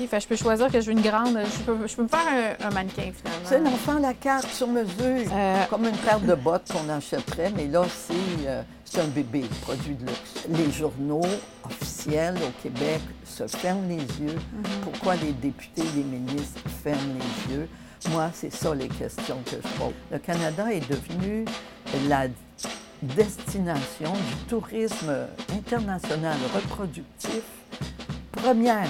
OK. Fait, je peux choisir que je veux une grande. Je peux, je peux me faire un, un mannequin, finalement. C'est l'enfant la carte sur mesure, Euh, comme une paire de bottes qu'on achèterait, mais là, c'est euh, un bébé, produit de luxe. Les journaux officiels au Québec se ferment les yeux. Pourquoi les députés, les ministres ferment les yeux? Moi, c'est ça les questions que je pose. Le Canada est devenu la destination du tourisme international reproductif première.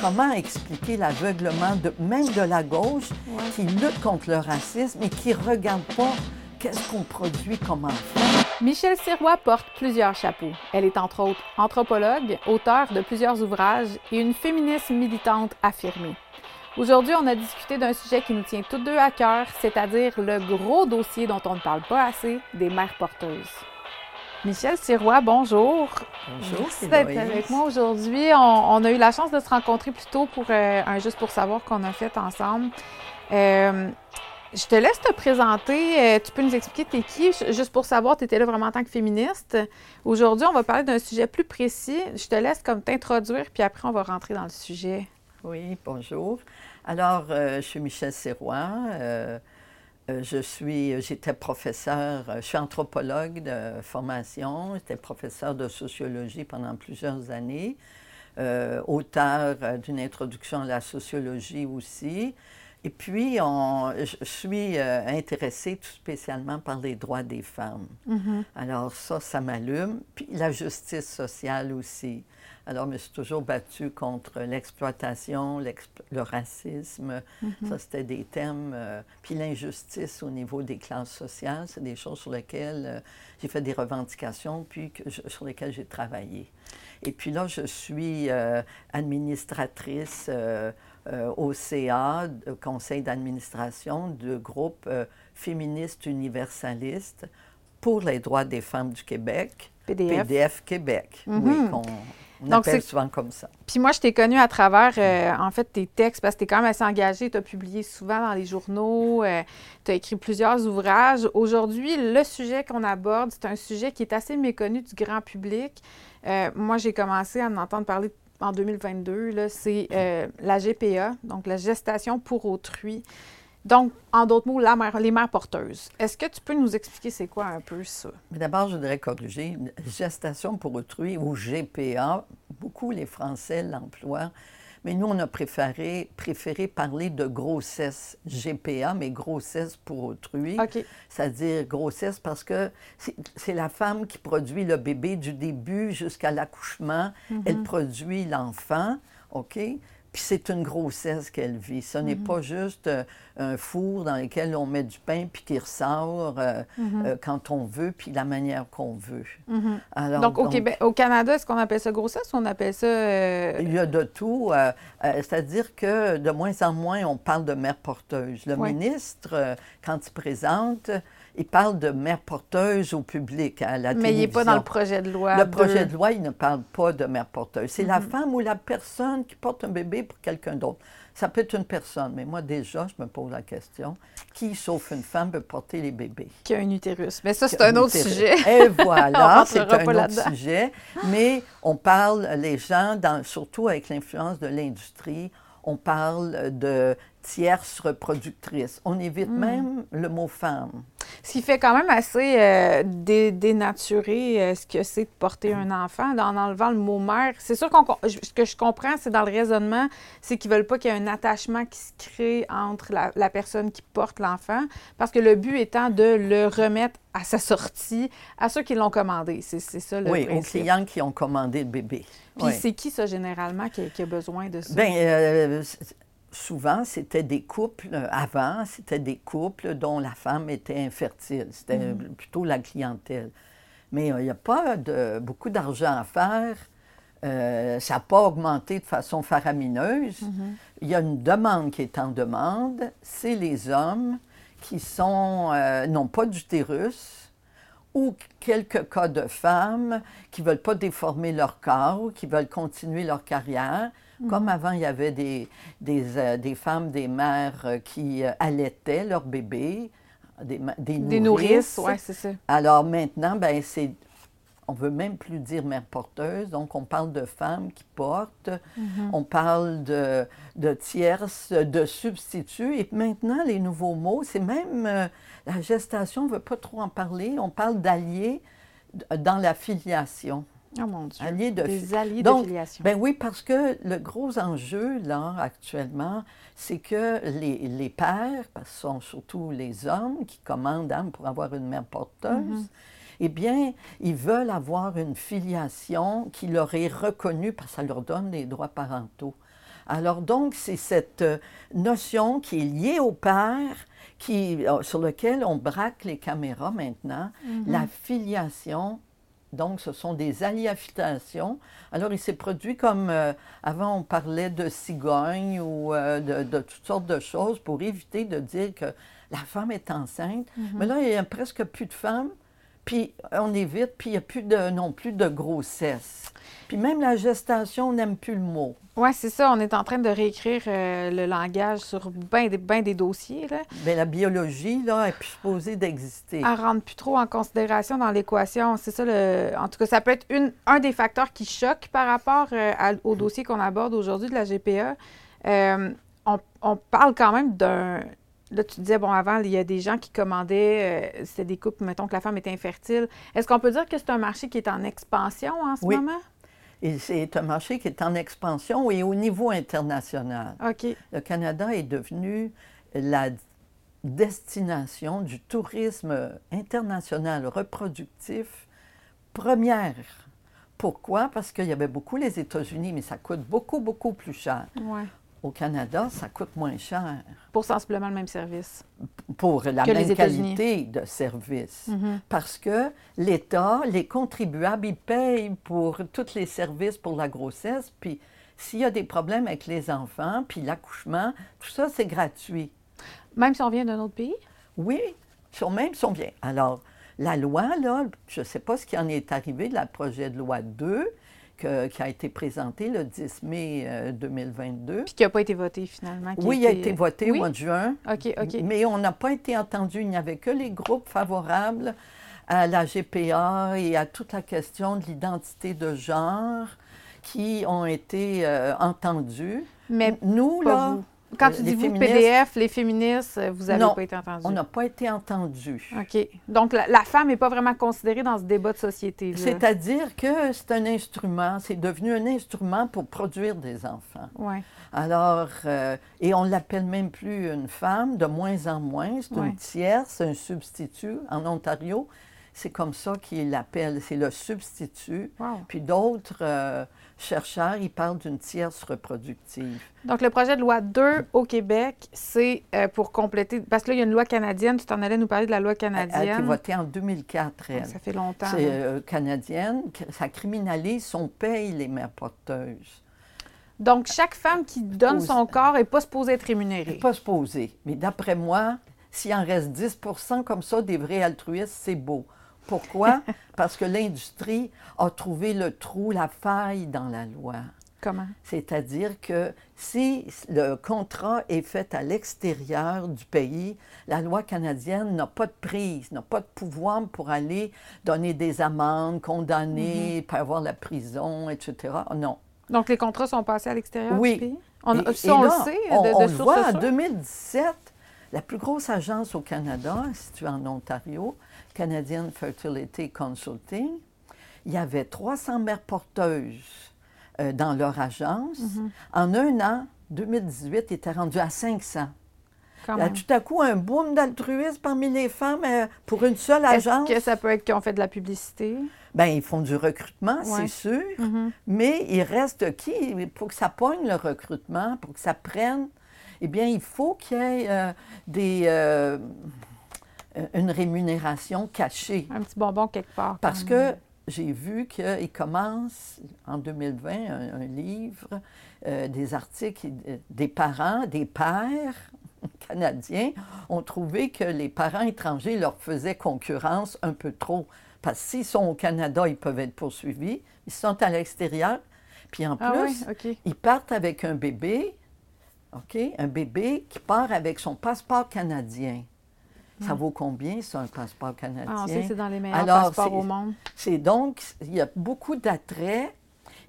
Comment expliquer l'aveuglement de, même de la gauche Ouais. qui lutte contre le racisme et qui ne regarde pas qu'est-ce qu'on produit comme enfant? Michelle Sirois porte plusieurs chapeaux. Elle est entre autres anthropologue, auteure de plusieurs ouvrages et une féministe militante affirmée. Aujourd'hui, on a discuté d'un sujet qui nous tient toutes deux à cœur, c'est-à-dire le gros dossier dont on ne parle pas assez, des mères porteuses. Michelle Sirois, bonjour. Bonjour, Merci d'être avec moi aujourd'hui. On, on a eu la chance de se rencontrer plus tôt pour euh, un Juste pour savoir qu'on a fait ensemble. Euh, je te laisse te présenter. Euh, tu peux nous expliquer t'es qui? Juste pour savoir, tu étais là vraiment en tant que féministe. Aujourd'hui, on va parler d'un sujet plus précis. Je te laisse comme t'introduire, puis après, on va rentrer dans le sujet. Oui, bonjour. Alors, je suis Michel Serrois. Euh, euh, je suis, j'étais professeur, euh, je suis anthropologue de formation, j'étais professeur de sociologie pendant plusieurs années, euh, auteur euh, d'une introduction à la sociologie aussi. Et puis, on- je suis euh, intéressée tout spécialement par les droits des femmes. Alors ça, ça m'allume. Puis la justice sociale aussi. Alors, je me suis toujours battue contre l'exploitation, l'explo- le racisme. Ça, c'était des thèmes. euh, puis l'injustice au niveau des classes sociales, c'est des choses sur lesquelles euh, j'ai fait des revendications, puis que je- sur lesquelles j'ai travaillé. Et puis là, je suis euh, administratrice au CA, conseil d'administration, de groupe euh, féministe universaliste pour les droits des femmes du Québec, PDF. PDF Québec, oui, Mhm. qu'on on Donc, appelle souvent comme ça. Puis moi, je t'ai connue à travers, euh, en fait, tes textes, parce que tu es quand même assez engagée. Tu as publié souvent dans les journaux, tu as écrit plusieurs ouvrages. Aujourd'hui, le sujet qu'on aborde, c'est un sujet qui est assez méconnu du grand public. Euh, moi, j'ai commencé à en entendre parler en 2022. là, C'est euh, la GPA, donc la gestation pour autrui. Donc, en d'autres mots, la mère- les mères porteuses. Est-ce que tu peux nous expliquer c'est quoi un peu ça? Mais d'abord, je voudrais corriger. Gestation pour autrui ou GPA, beaucoup les Français l'emploient, mais nous, on a préféré, préféré parler de grossesse GPA, mais grossesse pour autrui. C'est-à-dire grossesse parce que c'est c'est la femme qui produit le bébé du début jusqu'à l'accouchement. Elle produit l'enfant, OK? Puis c'est une grossesse qu'elle vit. Ce n'est pas juste euh, un four dans lequel on met du pain puis qui ressort euh, euh, quand on veut puis la manière qu'on veut. Alors, Donc, au, Québec, au Canada, est-ce qu'on appelle ça grossesse ou on appelle ça... Il y a de tout. C'est-à-dire que de moins en moins, on parle de mère porteuse. Le Oui. ministre, quand il présente, il parle de mère porteuse au public à la Mais il n'est pas dans le projet de loi. Le de- projet de loi, il ne parle pas de mère porteuse. C'est Mhm. la femme ou la personne qui porte un bébé pour quelqu'un d'autre. Ça peut être une personne, mais moi déjà, je me pose la question, qui, sauf une femme, peut porter les bébés? Qui a un utérus. Mais ça, c'est un autre Utérus. sujet. Et voilà, c'est un autre sujet. Mais on parle, les gens, dans- surtout avec l'influence de l'industrie, on parle de tierces reproductrices. On évite Hmm. même le mot femme. Ce qui fait quand même assez euh, dé- dénaturer euh, ce que c'est de porter un enfant en enlevant le mot mère. C'est sûr qu'on ce que je comprends, c'est dans le raisonnement, c'est qu'ils veulent pas qu'il y ait un attachement qui se crée entre la, la personne qui porte l'enfant, parce que le but étant de le remettre à sa sortie à ceux qui l'ont commandé. C'est ça le oui, aux clients qui ont commandé le bébé. Puis Oui. c'est qui ça généralement qui, a- qui a besoin de ça? Bien, euh, souvent, c'était des couples, euh, avant, c'était des couples dont la femme était infertile. C'était Mm. plutôt la clientèle. Mais euh, il n'y a pas de, beaucoup d'argent à faire. Euh, ça n'a pas augmenté de façon faramineuse. Mm-hmm. Il y a une demande qui est en demande. C'est les hommes qui sont euh, n'ont pas d'utérus ou quelques cas de femmes qui ne veulent pas déformer leur corps, qui veulent continuer leur carrière. Comme avant, il y avait des, des, euh, des femmes, des mères euh, qui euh, allaitaient leur bébé, des, des Des nourrices. nourrices, oui, c'est ça. Alors maintenant, ben, c'est on veut même plus dire mère porteuse, donc on parle de femmes qui portent, Mhm. on parle de, de tierces, de substituts, et maintenant, les nouveaux mots, c'est même euh, la gestation, on ne veut pas trop en parler, on parle d'alliés dans la filiation. Oh mon Dieu. Alliés de Des fi- alliés Donc, de filiation. Ben oui, parce que le gros enjeu, là, actuellement, c'est que les, les pères, parce que ce sont surtout les hommes qui commandent hein, pour avoir une mère porteuse, Mhm. eh bien, ils veulent avoir une filiation qui leur est reconnue parce que ça leur donne des droits parentaux. Alors donc, c'est cette euh, notion qui est liée au père, qui, euh, sur lequel on braque les caméras maintenant, Mhm. la filiation. Donc, ce sont des alliaffiliations. Alors, il s'est produit comme euh, avant, on parlait de cigogne ou euh, de, de toutes sortes de choses pour éviter de dire que la femme est enceinte. Mhm. Mais là, il n'y a presque plus de femmes. Puis on évite, puis il n'y a plus de, non plus de grossesse. Puis même la gestation, on n'aime plus le mot. Oui, c'est ça. On est en train de réécrire euh, le langage sur bien des, ben des dossiers. Là. Mais la biologie, là, est plus supposée d'exister. Elle rentre plus trop en considération dans l'équation. C'est ça, le... en tout cas, ça peut être une, un des facteurs qui choque par rapport euh, à- au dossier qu'on aborde aujourd'hui de la GPA. Euh, on, on parle quand même d'un. Là, tu disais, bon, avant, il y a des gens qui commandaient, euh, c'était des couples, mettons que la femme était infertile. Est-ce qu'on peut dire que c'est un marché qui est en expansion en ce Oui. moment? C'est un marché qui est en expansion et au niveau international. OK. Le Canada est devenu la destination du tourisme international reproductif première. Pourquoi? Parce qu'il y avait beaucoup les États-Unis, mais ça coûte beaucoup, beaucoup plus cher. Ouais. Au Canada, ça coûte moins cher Pour sensiblement le même service. pour la Que même qualité de service. Mhm. Parce que l'État, les contribuables, ils payent pour tous les services pour la grossesse, puis s'il y a des problèmes avec les enfants, puis l'accouchement, tout ça, c'est gratuit. Même si on vient d'un autre pays? Oui, même sont bien. Alors, la loi, là, je ne sais pas ce qui en est arrivé de la projet de loi 2 que- qui a été présenté le 10 mai euh, 2022. Puis qui n'a pas été voté finalement. qui Oui, il a été voté Oui? au mois de juin. OK, OK. Mais on n'a pas été entendu. Il n'y avait que les groupes favorables à la GPA et à toute la question de l'identité de genre qui ont été euh, entendus. Mais nous, pas là, vous. Quand tu les dis vous, PDF, les féministes, euh, vous n'avez pas été entendus. on n'a pas été entendus. OK. Donc, la, la femme n'est pas vraiment considérée dans ce débat de société. C'est-à-dire que c'est un instrument, c'est devenu un instrument pour produire des enfants. Oui. Alors, euh, et on l'appelle même plus une femme, de moins en moins, c'est Ouais. une tierce, un substitut. En Ontario, c'est comme ça qu'ils l'appellent, c'est le substitut. Wow. Puis d'autres euh, chercheurs, ils parlent d'une tierce reproductive. Donc, le projet de loi 2 au Québec, c'est euh, pour compléter. Parce que là, il y a une loi canadienne. Tu t'en allais nous parler de la loi Elle a été canadienne. votée en 2004, Ah, elle. Ça fait longtemps. C'est euh, canadienne, ça criminalise, on paye les mères porteuses. Donc, chaque femme qui donne Pose- son corps n'est pas supposée être rémunérée. n'est pas se poser. Mais d'après moi, s'il en reste 10% comme ça, des vrais altruistes, c'est beau. Pourquoi? Parce que l'industrie a trouvé le trou, la faille dans la loi. Comment? C'est-à-dire que si le contrat est fait à l'extérieur du pays, la loi canadienne n'a pas de prise, n'a pas de pouvoir pour aller donner des amendes, condamner, puis avoir la prison, etc. Non. Donc, les contrats sont passés à l'extérieur Oui. du pays? On, Et- ça, et on là, le sait, on, de, on voit, en sûre? 2017, la plus grosse agence au Canada, située en Ontario, Canadian Fertility Consulting, il y avait 300 mères porteuses euh, dans leur agence. Mhm. En un an, 2018, il était rendu à 500. Quand Il y a tout à coup un boom d'altruisme parmi les femmes euh, pour une seule Est-ce agence. que ça peut être qu'ils ont fait de la publicité? Ben, ils font du recrutement, Ouais. c'est sûr. Mhm. Mais il reste qui? Pour que ça pogne le recrutement, pour que ça prenne, eh bien, il faut qu'il y ait euh, des, euh, une rémunération cachée. Un petit bonbon quelque part. Parce quand que j'ai vu qu'il commence en 2020 un, un livre, euh, des articles, euh, des parents, des pères canadiens ont trouvé que les parents étrangers leur faisaient concurrence un peu trop. Parce que s'ils sont au Canada, ils peuvent être poursuivis. Ils sont à l'extérieur. Puis en Ah plus, oui, ils partent avec un bébé, OK? Un bébé qui part avec son passeport canadien. Ça vaut combien, c'est un passeport canadien? Ah, on sait que c'est dans les meilleurs passeports au monde. C'est donc, il y a beaucoup d'attraits,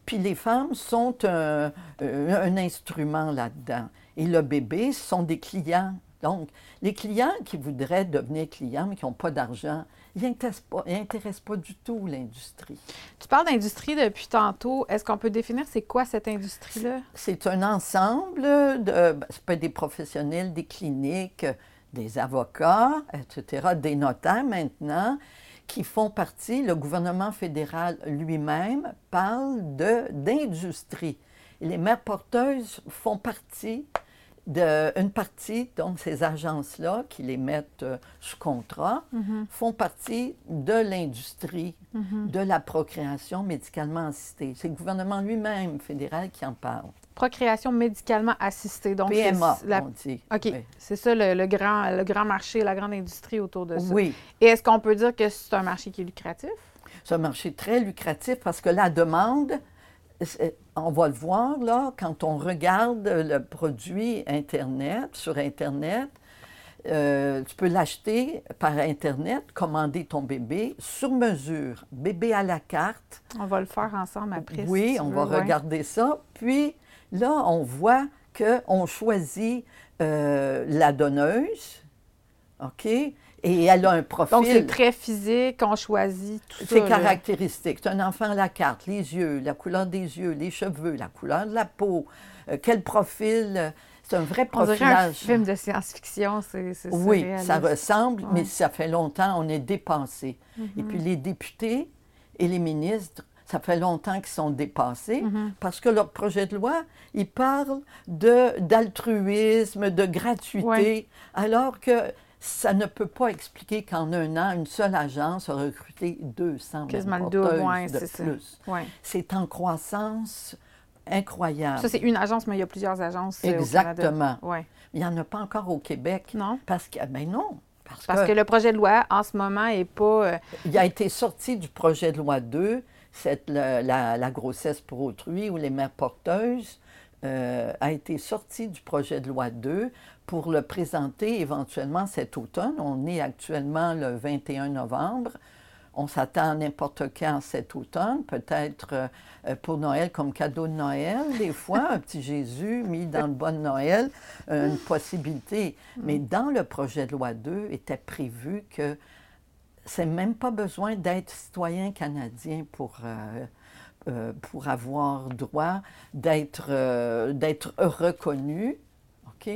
puis les femmes sont un, un instrument là-dedans. Et le bébé sont des clients. Donc, les clients qui voudraient devenir clients, mais qui n'ont pas d'argent, ils n'intéressent pas, du tout l'industrie. Tu parles d'industrie depuis tantôt. Est-ce qu'on peut définir c'est quoi cette industrie-là? C'est un ensemble de. Ben, c'est pas des professionnels, des cliniques, des avocats, etc., des notaires maintenant, qui font partie, le gouvernement fédéral lui-même parle d'industrie. Les mères porteuses font partie une partie, donc ces agences-là qui les mettent euh, sous contrat, mhm. font partie de l'industrie mhm. de la procréation médicalement assistée. C'est le gouvernement lui-même fédéral qui en parle. Procréation médicalement assistée. Donc PMA, on dit. OK. C'est ça le, grand, le grand marché, la grande industrie autour de ça. Oui. Et est-ce qu'on peut dire que c'est un marché qui est lucratif? C'est un marché très lucratif parce que la demande on va le voir là, quand on regarde le produit Internet, sur Internet, euh, tu peux l'acheter par Internet, commander ton bébé sur mesure, bébé à la carte. On va le faire ensemble après. Oui, on va regarder ça. Puis là, on voit qu'on choisit euh, la donneuse, OK? Et elle a un profil. Donc, c'est très physique, on choisit tout ça. C'est caractéristique. C'est un enfant à la carte, les yeux, la couleur des yeux, les cheveux, la couleur de la peau, euh, quel profil? C'est un vrai profilage. On un film de science-fiction, c'est Oui, ça ressemble, mais ça fait longtemps, on est dépensé. Et puis mhm. les députés et les ministres, ça fait longtemps qu'ils sont dépassés mhm. parce que leur projet de loi, ils parlent d'altruisme, de, gratuité, alors que ça ne peut pas expliquer qu'en un an, une seule agence a recruté 200 Quasiment de plus. C'est en croissance incroyable. Ça, c'est une agence, mais il y a plusieurs agences. Euh, Exactement. Il n'y en a pas encore au Québec. Non. Parce que, ben non. Parce, que, le projet de loi, en ce moment, n'est pas. Euh, il a été sorti du projet de loi 2, cette, la, grossesse pour autrui ou les mères porteuses. Euh, a été sorti du projet de loi 2 pour le présenter éventuellement cet automne. On est actuellement le 21 novembre. On s'attend n'importe quand cet automne, peut-être euh, pour Noël comme cadeau de Noël, des fois, un petit Jésus mis dans le bon Noël, une possibilité. Mais dans le projet de loi 2 était prévu que c'est même pas besoin d'être citoyen canadien pour, euh, euh, pour avoir droit d'être d'être reconnu. OK?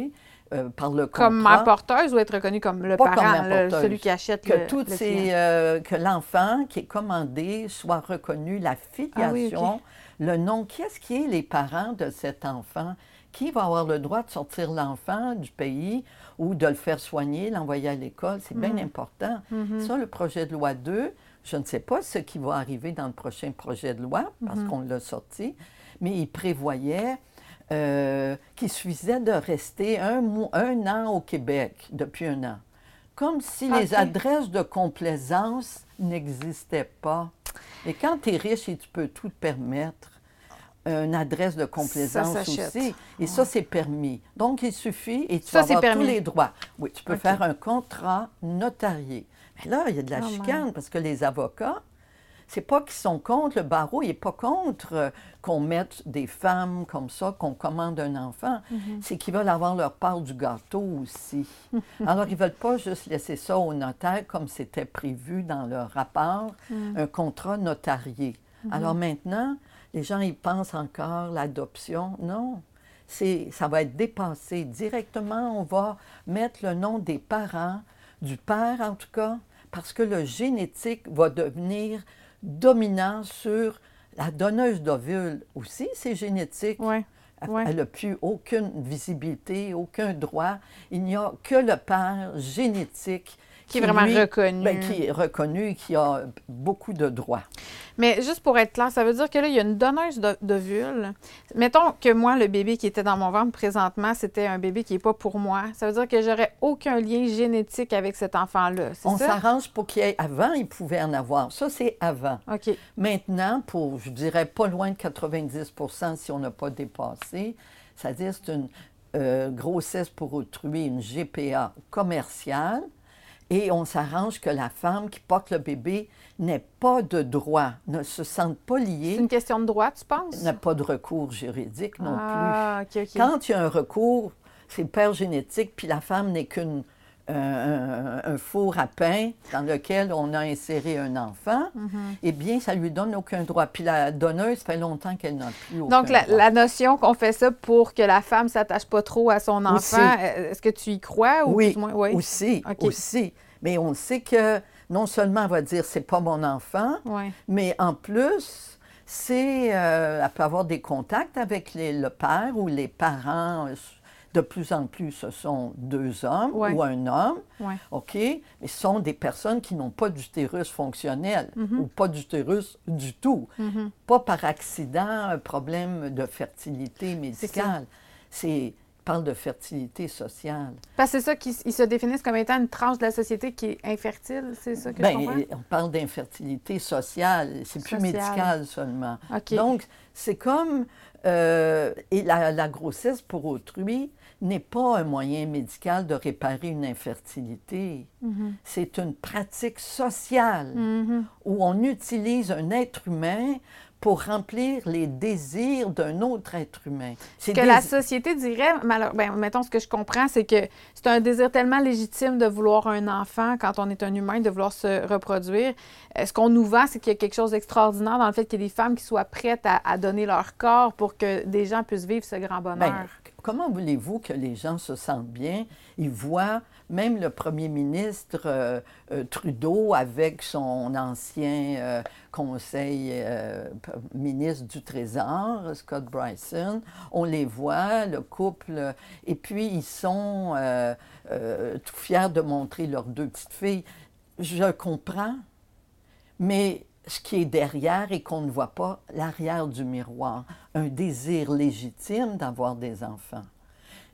Euh, par le contrat. Comme mère porteuse ou être reconnue comme le parent, celui qui achète que le, toutes euh, que l'enfant qui est commandé soit reconnu, la ah filiation, le nom. Qui est-ce qui est les parents de cet enfant? Qui va avoir le droit de sortir l'enfant du pays ou de le faire soigner, l'envoyer à l'école? C'est bien mm-hmm. important. Mm-hmm. Ça, le projet de loi 2, je ne sais pas ce qui va arriver dans le prochain projet de loi parce mm-hmm. qu'on l'a sorti, mais il prévoyait euh, qu'il suffisait de rester un, un, an au Québec depuis un an. Comme si les adresses de complaisance n'existaient pas. Et quand tu es riche et tu peux tout te permettre, une adresse de complaisance aussi. Et ça, c'est permis. Donc, il suffit et tu ça, vas avoir tous les droits. Oui, tu peux faire un contrat notarié. Mais là, il y a de la oh, chicane parce que les avocats, c'est pas qu'ils sont contre, le barreau, n'est pas contre euh, qu'on mette des femmes comme ça, qu'on commande un enfant. Mhm. C'est qu'ils veulent avoir leur part du gâteau aussi. Alors, ils ne veulent pas juste laisser ça au notaire comme c'était prévu dans leur rapport, mhm. un contrat notarié. Mhm. Alors maintenant, les gens, ils pensent encore l'adoption. Non, ça va être dépassé. Directement, on va mettre le nom des parents, du père en tout cas, parce que le génétique va devenir dominant sur la donneuse d'ovules aussi, c'est génétique. Elle n'a plus aucune visibilité, aucun droit. Il n'y a que le père génétique qui est vraiment reconnu. Ben, qui est reconnu et qui a beaucoup de droits. Mais juste pour être clair, ça veut dire que là, il y a une donneuse d'ovules. Mettons que moi, le bébé qui était dans mon ventre présentement, c'était un bébé qui n'est pas pour moi. Ça veut dire que j'aurais aucun lien génétique avec cet enfant-là. On s'arrange pour qu'il y ait. Avant, il pouvait en avoir. Ça, c'est avant. OK. Maintenant, pour, je dirais, pas loin de 90% si on n'a pas dépassé, c'est-à-dire c'est une euh, grossesse pour autrui, une GPA commerciale et on s'arrange que la femme qui porte le bébé n'ait pas de droit, ne se sente pas liée. C'est une question de droit, tu penses? N'a pas de recours juridique non ah, plus. OK, OK. Quand il y a un recours, c'est le père génétique, puis la femme n'est qu'une un, un, four à pain dans lequel on a inséré un enfant, Mhm. eh bien, ça lui donne aucun droit. Puis la donneuse, ça fait longtemps qu'elle n'a plus aucun Donc, la, droit. la notion qu'on fait ça pour que la femme s'attache pas trop à son enfant, euh, est-ce que tu y crois? Ou Oui, moins? Oui? aussi, aussi. Mais on sait que non seulement elle va dire c'est pas mon enfant, Ouais. mais en plus, c'est, euh, elle peut avoir des contacts avec les- le père ou les parents. De plus en plus, ce sont deux hommes Ouais. ou un homme. Ouais. OK? Mais ce sont des personnes qui n'ont pas d'utérus fonctionnel Mhm. ou pas d'utérus du tout. Mhm. Pas par accident, un problème de fertilité médicale. C'est ils parlent de fertilité sociale. Parce que c'est ça qu'ils ils se définissent comme étant une tranche de la société qui est infertile, c'est ça que je comprends? Ben, on parle d'infertilité sociale, c'est plus médical seulement. Donc, c'est comme. euh, et la, la grossesse pour autrui n'est pas un moyen médical de réparer une infertilité. Mhm. C'est une pratique sociale Mhm. où on utilise un être humain pour remplir les désirs d'un autre être humain. C'est que la société dirait, malheur- ben, mettons ce que je comprends, c'est que c'est un désir tellement légitime de vouloir un enfant quand on est un humain, de vouloir se reproduire. Euh, Ce qu'on nous vend, c'est qu'il y a quelque chose d'extraordinaire dans le fait qu'il y ait des femmes qui soient prêtes à, à donner leur corps pour que des gens puissent vivre ce grand bonheur. Ben, comment voulez-vous que les gens se sentent bien? Ils voient même le premier ministre euh, euh, Trudeau avec son ancien euh, conseil ministre du Trésor, Scott Bryson. On les voit, le couple, et puis ils sont tout fiers de montrer leurs deux petites filles. Je comprends, mais ce qui est derrière et qu'on ne voit pas, l'arrière du miroir, un désir légitime d'avoir des enfants.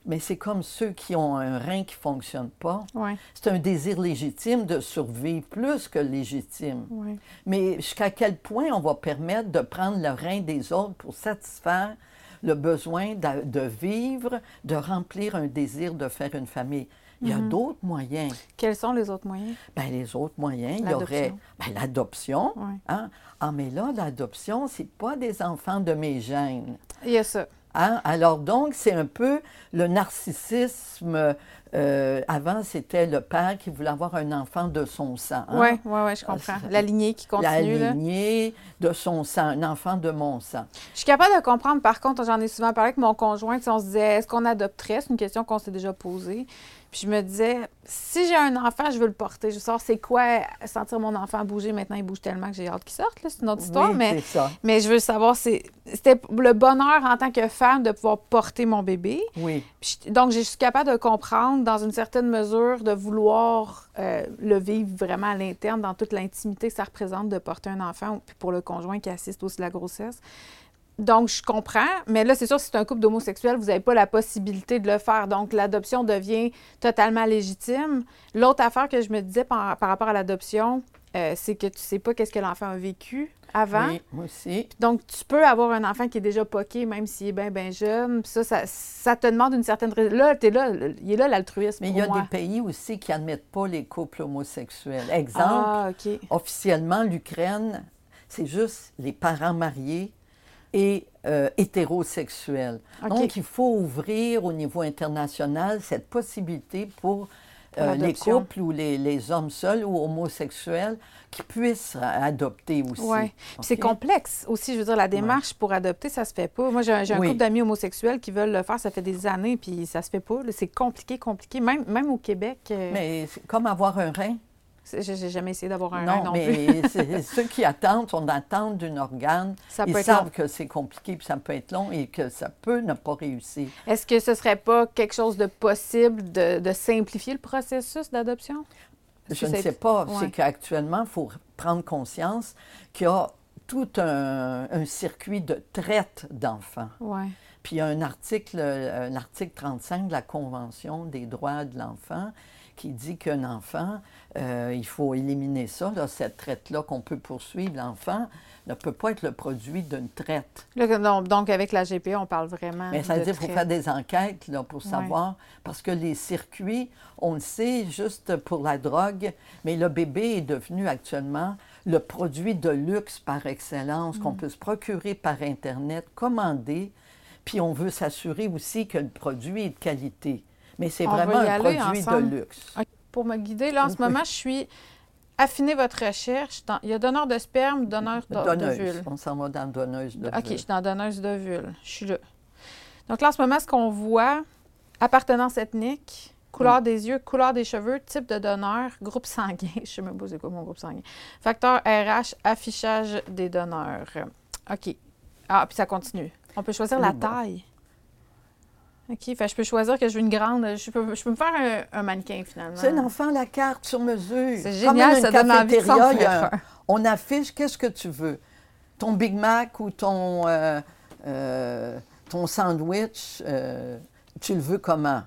Mais c'est comme ceux qui ont un rein qui ne fonctionne pas. Ouais, C'est un désir légitime de survivre, plus que légitime. ouais. Mais jusqu'à quel point on va permettre de prendre le rein des autres pour satisfaire le besoin de, de vivre, de remplir un désir de faire une famille? Il y a Mhm. d'autres moyens. Quels sont les autres moyens? Ben, les autres moyens, il y aurait ben, l'adoption. Ouais. Hein? Ah, mais là, l'adoption, c'est pas des enfants de mes gènes. Il y a ça. Hein? Alors donc, c'est un peu le narcissisme. euh, avant, c'était le père qui voulait avoir un enfant de son sang. hein? Oui, oui, oui, je comprends. ça- La lignée qui La continue. là. lignée de son sang, un enfant de mon sang. Je suis capable de comprendre, par contre, j'en ai souvent parlé avec mon conjoint, sais, on se disait, est-ce qu'on adopterait? C'est une question qu'on s'est déjà posée. Puis je me disais, si j'ai un enfant, je veux le porter. Je veux savoir c'est quoi sentir mon enfant bouger. Maintenant, il bouge tellement que j'ai hâte qu'il sorte. C'est une autre histoire. Oui, mais, c'est ça. mais je veux savoir, c'était le bonheur en tant que femme de pouvoir porter mon bébé. Oui. Puis je- donc, je suis capable de comprendre, dans une certaine mesure, de vouloir euh, le vivre vraiment à l'interne, dans toute l'intimité que ça représente de porter un enfant, puis pour le conjoint qui assiste aussi à la grossesse. Donc, je comprends, mais là, c'est sûr, si c'est un couple d'homosexuels, vous n'avez pas la possibilité de le faire. Donc, l'adoption devient totalement légitime. L'autre affaire que je me disais par, par rapport à l'adoption, euh, c'est que tu sais pas qu'est-ce que l'enfant a vécu avant. Oui, moi aussi. Donc, tu peux avoir un enfant qui est déjà poqué, même s'il est bien, bien jeune. Ça, ça, ça te demande une certaine... Là, t'es là, il est là l'altruisme Mais il y a moi. des pays aussi qui n'admettent pas les couples homosexuels. Exemple, Ah, OK. officiellement, l'Ukraine, c'est juste les parents mariés et euh, hétérosexuels. Donc, il faut ouvrir au niveau international cette possibilité pour euh, les couples ou les, les hommes seuls ou homosexuels qui puissent adopter aussi. Oui. C'est OK? complexe aussi. Je veux dire, la démarche pour adopter, ça se fait pas. Moi, j'ai un, Oui. couple d'amis homosexuels qui veulent le faire, ça fait des années, puis ça se fait pas. C'est compliqué, compliqué. Même, même au Québec, euh, Mais c'est comme avoir un rein. J'ai jamais essayé d'avoir un non, non mais ceux qui attendent sont d'attente d'un organe. Ça Ils peut savent long. que c'est compliqué, puis ça peut être long et que ça peut ne pas réussir. Est-ce que ce serait pas quelque chose de possible de, de simplifier le processus d'adoption? Je ne sais pas. Ouais. C'est qu'actuellement, il faut prendre conscience qu'il y a tout un, un circuit de traite d'enfants. Oui. Puis il y a un article, euh, l'article 35 de la Convention des droits de l'enfant qui dit qu'un enfant, euh, il faut éliminer ça, là, cette traite-là qu'on peut poursuivre. L'enfant ne peut pas être le produit d'une traite. Donc, avec la GPA, on parle vraiment. Mais ça veut de dire qu'il faut faire des enquêtes là, pour savoir, parce que les circuits, on le sait juste pour la drogue, mais le bébé est devenu actuellement le produit de luxe par excellence Mm. qu'on peut se procurer par Internet, commander, puis on veut s'assurer aussi que le produit est de qualité. Mais c'est vraiment un produit ensemble. de luxe. Pour me guider, là, en ce moment, je suis. Affinez votre recherche. Dans- Il y a donneur de sperme, donneur d'o- Donneuse. On s'en va dans donneuse de OK, je suis dans donneuse d'ovule. Je suis là. Donc là, en ce moment, ce qu'on voit, appartenance ethnique, couleur des yeux, couleur des cheveux, type de donneur, groupe sanguin. Je sais même pas c'est quoi mon groupe sanguin. Facteur RH, affichage des donneurs. OK. Ah, puis ça continue. On peut choisir la bon. taille. OK, fait, je peux choisir que je veux une grande. Je peux, je peux me faire un, un mannequin, finalement. C'est un enfant à la carte sur mesure. C'est Comme génial, dans ça donne envie de faire un. On affiche qu'est-ce que tu veux. Ton Big Mac ou ton, euh, euh, ton sandwich, euh, tu le veux comment?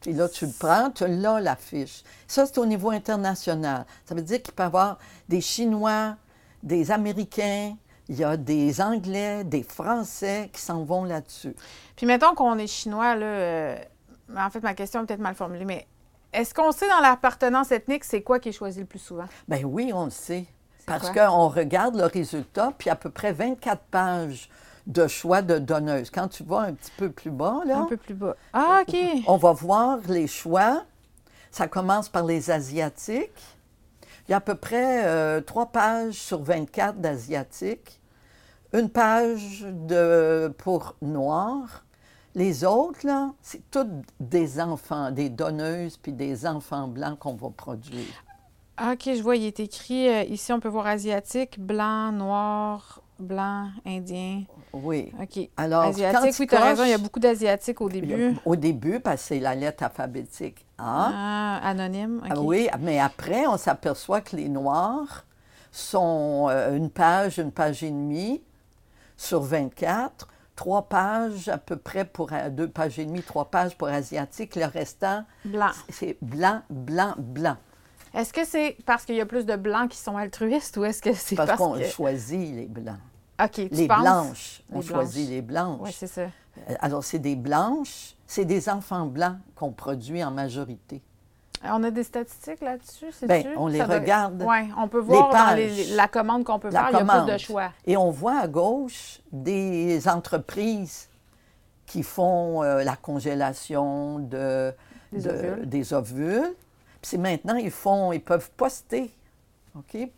Puis là, tu le prends, tu l'as, l'affiche. Ça, c'est au niveau international. Ça veut dire qu'il peut y avoir des Chinois, des Américains, il y a des Anglais, des Français qui s'en vont là-dessus. Puis mettons qu'on est chinois, là. euh, en fait, ma question est peut-être mal formulée, mais est-ce qu'on sait dans l'appartenance ethnique, c'est quoi qui est choisi le plus souvent? Ben oui, on le sait. Parce qu'on regarde le résultat, puis à peu près 24 pages de choix de donneuses. Quand tu vas un petit peu plus bas, là, Un peu plus bas. Ah, OK. on va voir les choix. Ça commence par les Asiatiques. Il y a à peu près euh, trois pages sur 24 d'Asiatiques. Une page de, pour Noirs. Les autres, là, c'est toutes des enfants, des donneuses, puis des enfants blancs qu'on va produire. Ah, OK, je vois, il est écrit euh, ici, on peut voir asiatique, blanc, noir, blanc, indien. Oui. OK. Alors, quand Asiatique, tu oui, tu as raison, il y a beaucoup d'asiatiques au a- début. Au début, parce que c'est la lettre alphabétique A. Ah, anonyme. OK. Ah oui, mais après, on s'aperçoit que les Noirs sont euh, une page, une page et demie sur 24, trois pages à peu près pour deux pages et demie, trois pages pour Asiatique. Le restant, Blanc. c'est blanc, blanc, blanc. Est-ce que c'est parce qu'il y a plus de blancs qui sont altruistes ou est-ce que c'est Parce parce, qu'on que... choisit les blancs. OK, tu Les penses? blanches, on choisit les blanches. Oui, c'est ça. Euh, Alors, c'est des blanches, c'est des enfants blancs qu'on produit en majorité. On a des statistiques là-dessus, c'est Ben, on les regarde. Oui, on peut voir dans pages. les- la commande qu'on peut faire, il y a commande. plus de choix. Et on voit à gauche des entreprises qui font euh, la congélation de, Des de- ovules. des ovules. Puis maintenant, ils font, ils peuvent poster. OK? Ils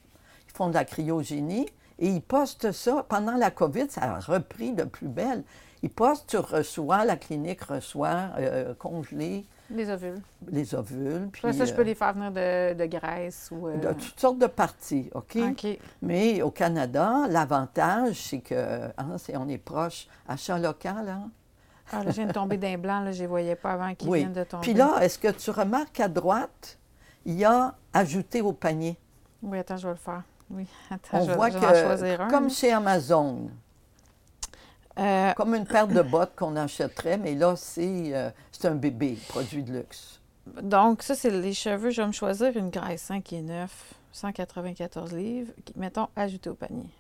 font de la cryogénie et ils postent ça. Pendant la COVID, ça a repris de plus belle. Ils postent, tu reçois, la clinique reçoit euh, congelé Les ovules. les ovules. Puis, Ça, ça, je peux euh, les faire venir de, de Grèce ou... euh, de toutes sortes de parties, OK? OK. Mais au Canada, l'avantage, c'est que hein, c'est- on est proche achat local. Hein? Ah, là, je viens de tomber d'un blanc, là, je les voyais pas avant qu'ils Oui. viennent de tomber. Puis là, est-ce que tu remarques à droite, il y a ajouté au panier? Oui, attends, je vais le faire. Oui, attends, On je vais, voit je vais en choisir que, un. comme chez Amazon, Euh, comme une paire de bottes qu'on achèterait, mais là, c'est euh, c'est un bébé, produit de luxe. donc, ça, c'est les cheveux. Je vais me choisir une graisse hein, qui est 9, 194 livres. Mettons, ajouter au panier.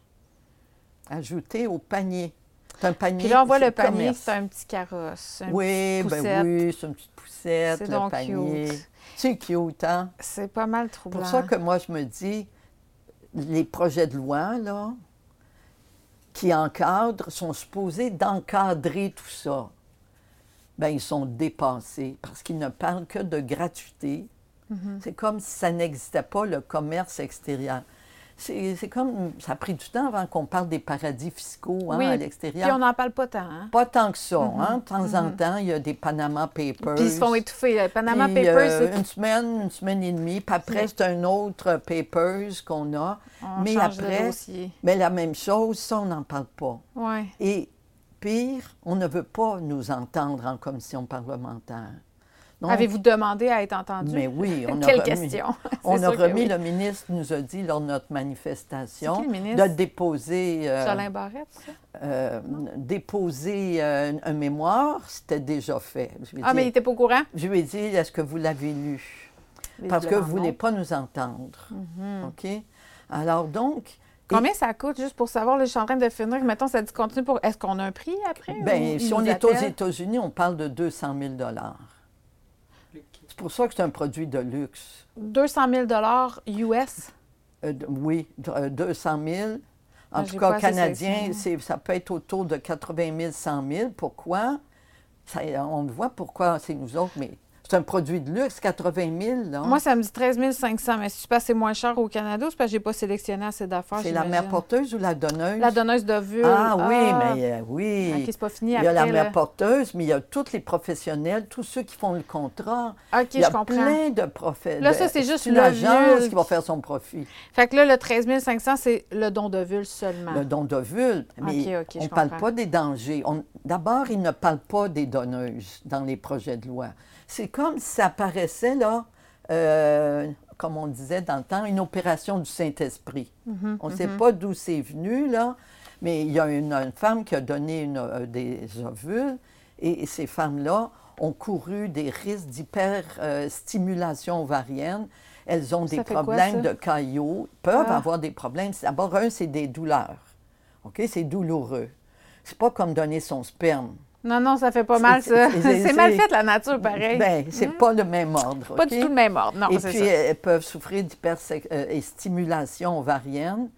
Ajouté au panier. C'est un panier. Puis là, on voit c'est le panier, c'est un petit carrosse. un Oui, ben oui, c'est une petite poussette, C'est le donc panier. cute. C'est cute, hein? C'est pas mal troublant. pour ça que moi, je me dis, les projets de loi, là, qui encadrent, sont supposés d'encadrer tout ça. Bien, ils sont dépassés parce qu'ils ne parlent que de gratuité. Mhm. C'est comme si ça n'existait pas, le commerce extérieur. C'est comme, ça a pris du temps avant qu'on parle des paradis fiscaux hein, Oui, à Puis l'extérieur. on n'en parle pas tant. Hein? Pas tant que ça. Hein. De temps en temps, il y a des Panama Papers. Puis ils se font étouffer. Le Panama Puis, Papers, euh, une semaine, une semaine et demie. Puis après, C'est- un autre Papers qu'on a. on mais change de après- dossier. Mais la même chose, ça, on n'en parle pas. Ouais. Et pire, on ne veut pas nous entendre en commission parlementaire. Avez-vous demandé à être entendu? Mais oui, on a Quelle remis, question! on a remis, oui. le ministre nous a dit lors de notre manifestation qui de déposer, euh, Jolin Barrette, ça? euh, déposer euh, un mémoire. C'était déjà fait. Je lui ai Ah, dit- mais il était pas au courant? Je lui ai dit, est-ce que vous l'avez lu? parce que vous ne voulez pas nous entendre. Mhm. OK? Alors donc, Combien ça coûte, juste pour savoir, là, je suis en train de finir, mettons, ça dit continue pour... Est-ce qu'on a un prix après? ou si on est aux? États-Unis, on parle de 200 000 C'est pour ça que c'est un produit de luxe. 200 000 US. Euh, oui, d- euh, 200 000. En Ah, tout cas, canadien, ça peut être autour de 80 000, 100 000. Pourquoi? Ça- on voit pourquoi c'est nous autres, mais c'est un produit de luxe, 80 000. Là. Moi, ça me dit 13 500, mais si tu passes, c'est moins cher au Canada c'est parce que j'ai pas sélectionné assez d'affaires? c'est la mère porteuse ou la donneuse? La donneuse d'ovules. Ah oui, mais euh, oui. OK, c'est pas fini il y a après. la là. mère porteuse, mais il y a tous les professionnels, tous ceux qui font le contrat. OK, il y a je comprends. plein de profils. Là, ça, c'est juste une l'ovule. agence qui va faire son profit? Fait que là, le 13 500, c'est le don d'ovule seulement. Le don d'ovule. Mais Ah. Ok, ok, on je ne parle pas des dangers. On- D'abord, ils ne parlent pas des donneuses dans les projets de loi. C'est comme si ça paraissait, là, euh, comme on disait dans le temps, une opération du Saint-Esprit. Mhm, On ne sait pas d'où c'est venu, là, mais il y a une, une femme qui a donné une, euh, des ovules et, ces femmes-là ont couru des risques d'hyperstimulation ovarienne. Elles ont Ça des quoi, problèmes de caillots, peuvent Ah. avoir des problèmes. D'abord, un, c'est des douleurs. OK? C'est douloureux. C'est pas comme donner son sperme. Non, non, ça fait pas mal, ça. c'est- mal fait, la nature, pareil. Ben, c'est pas le même ordre. pas du tout le même ordre. Non, Et puis, ça. elles peuvent souffrir d'hyperstimulation ovarienne.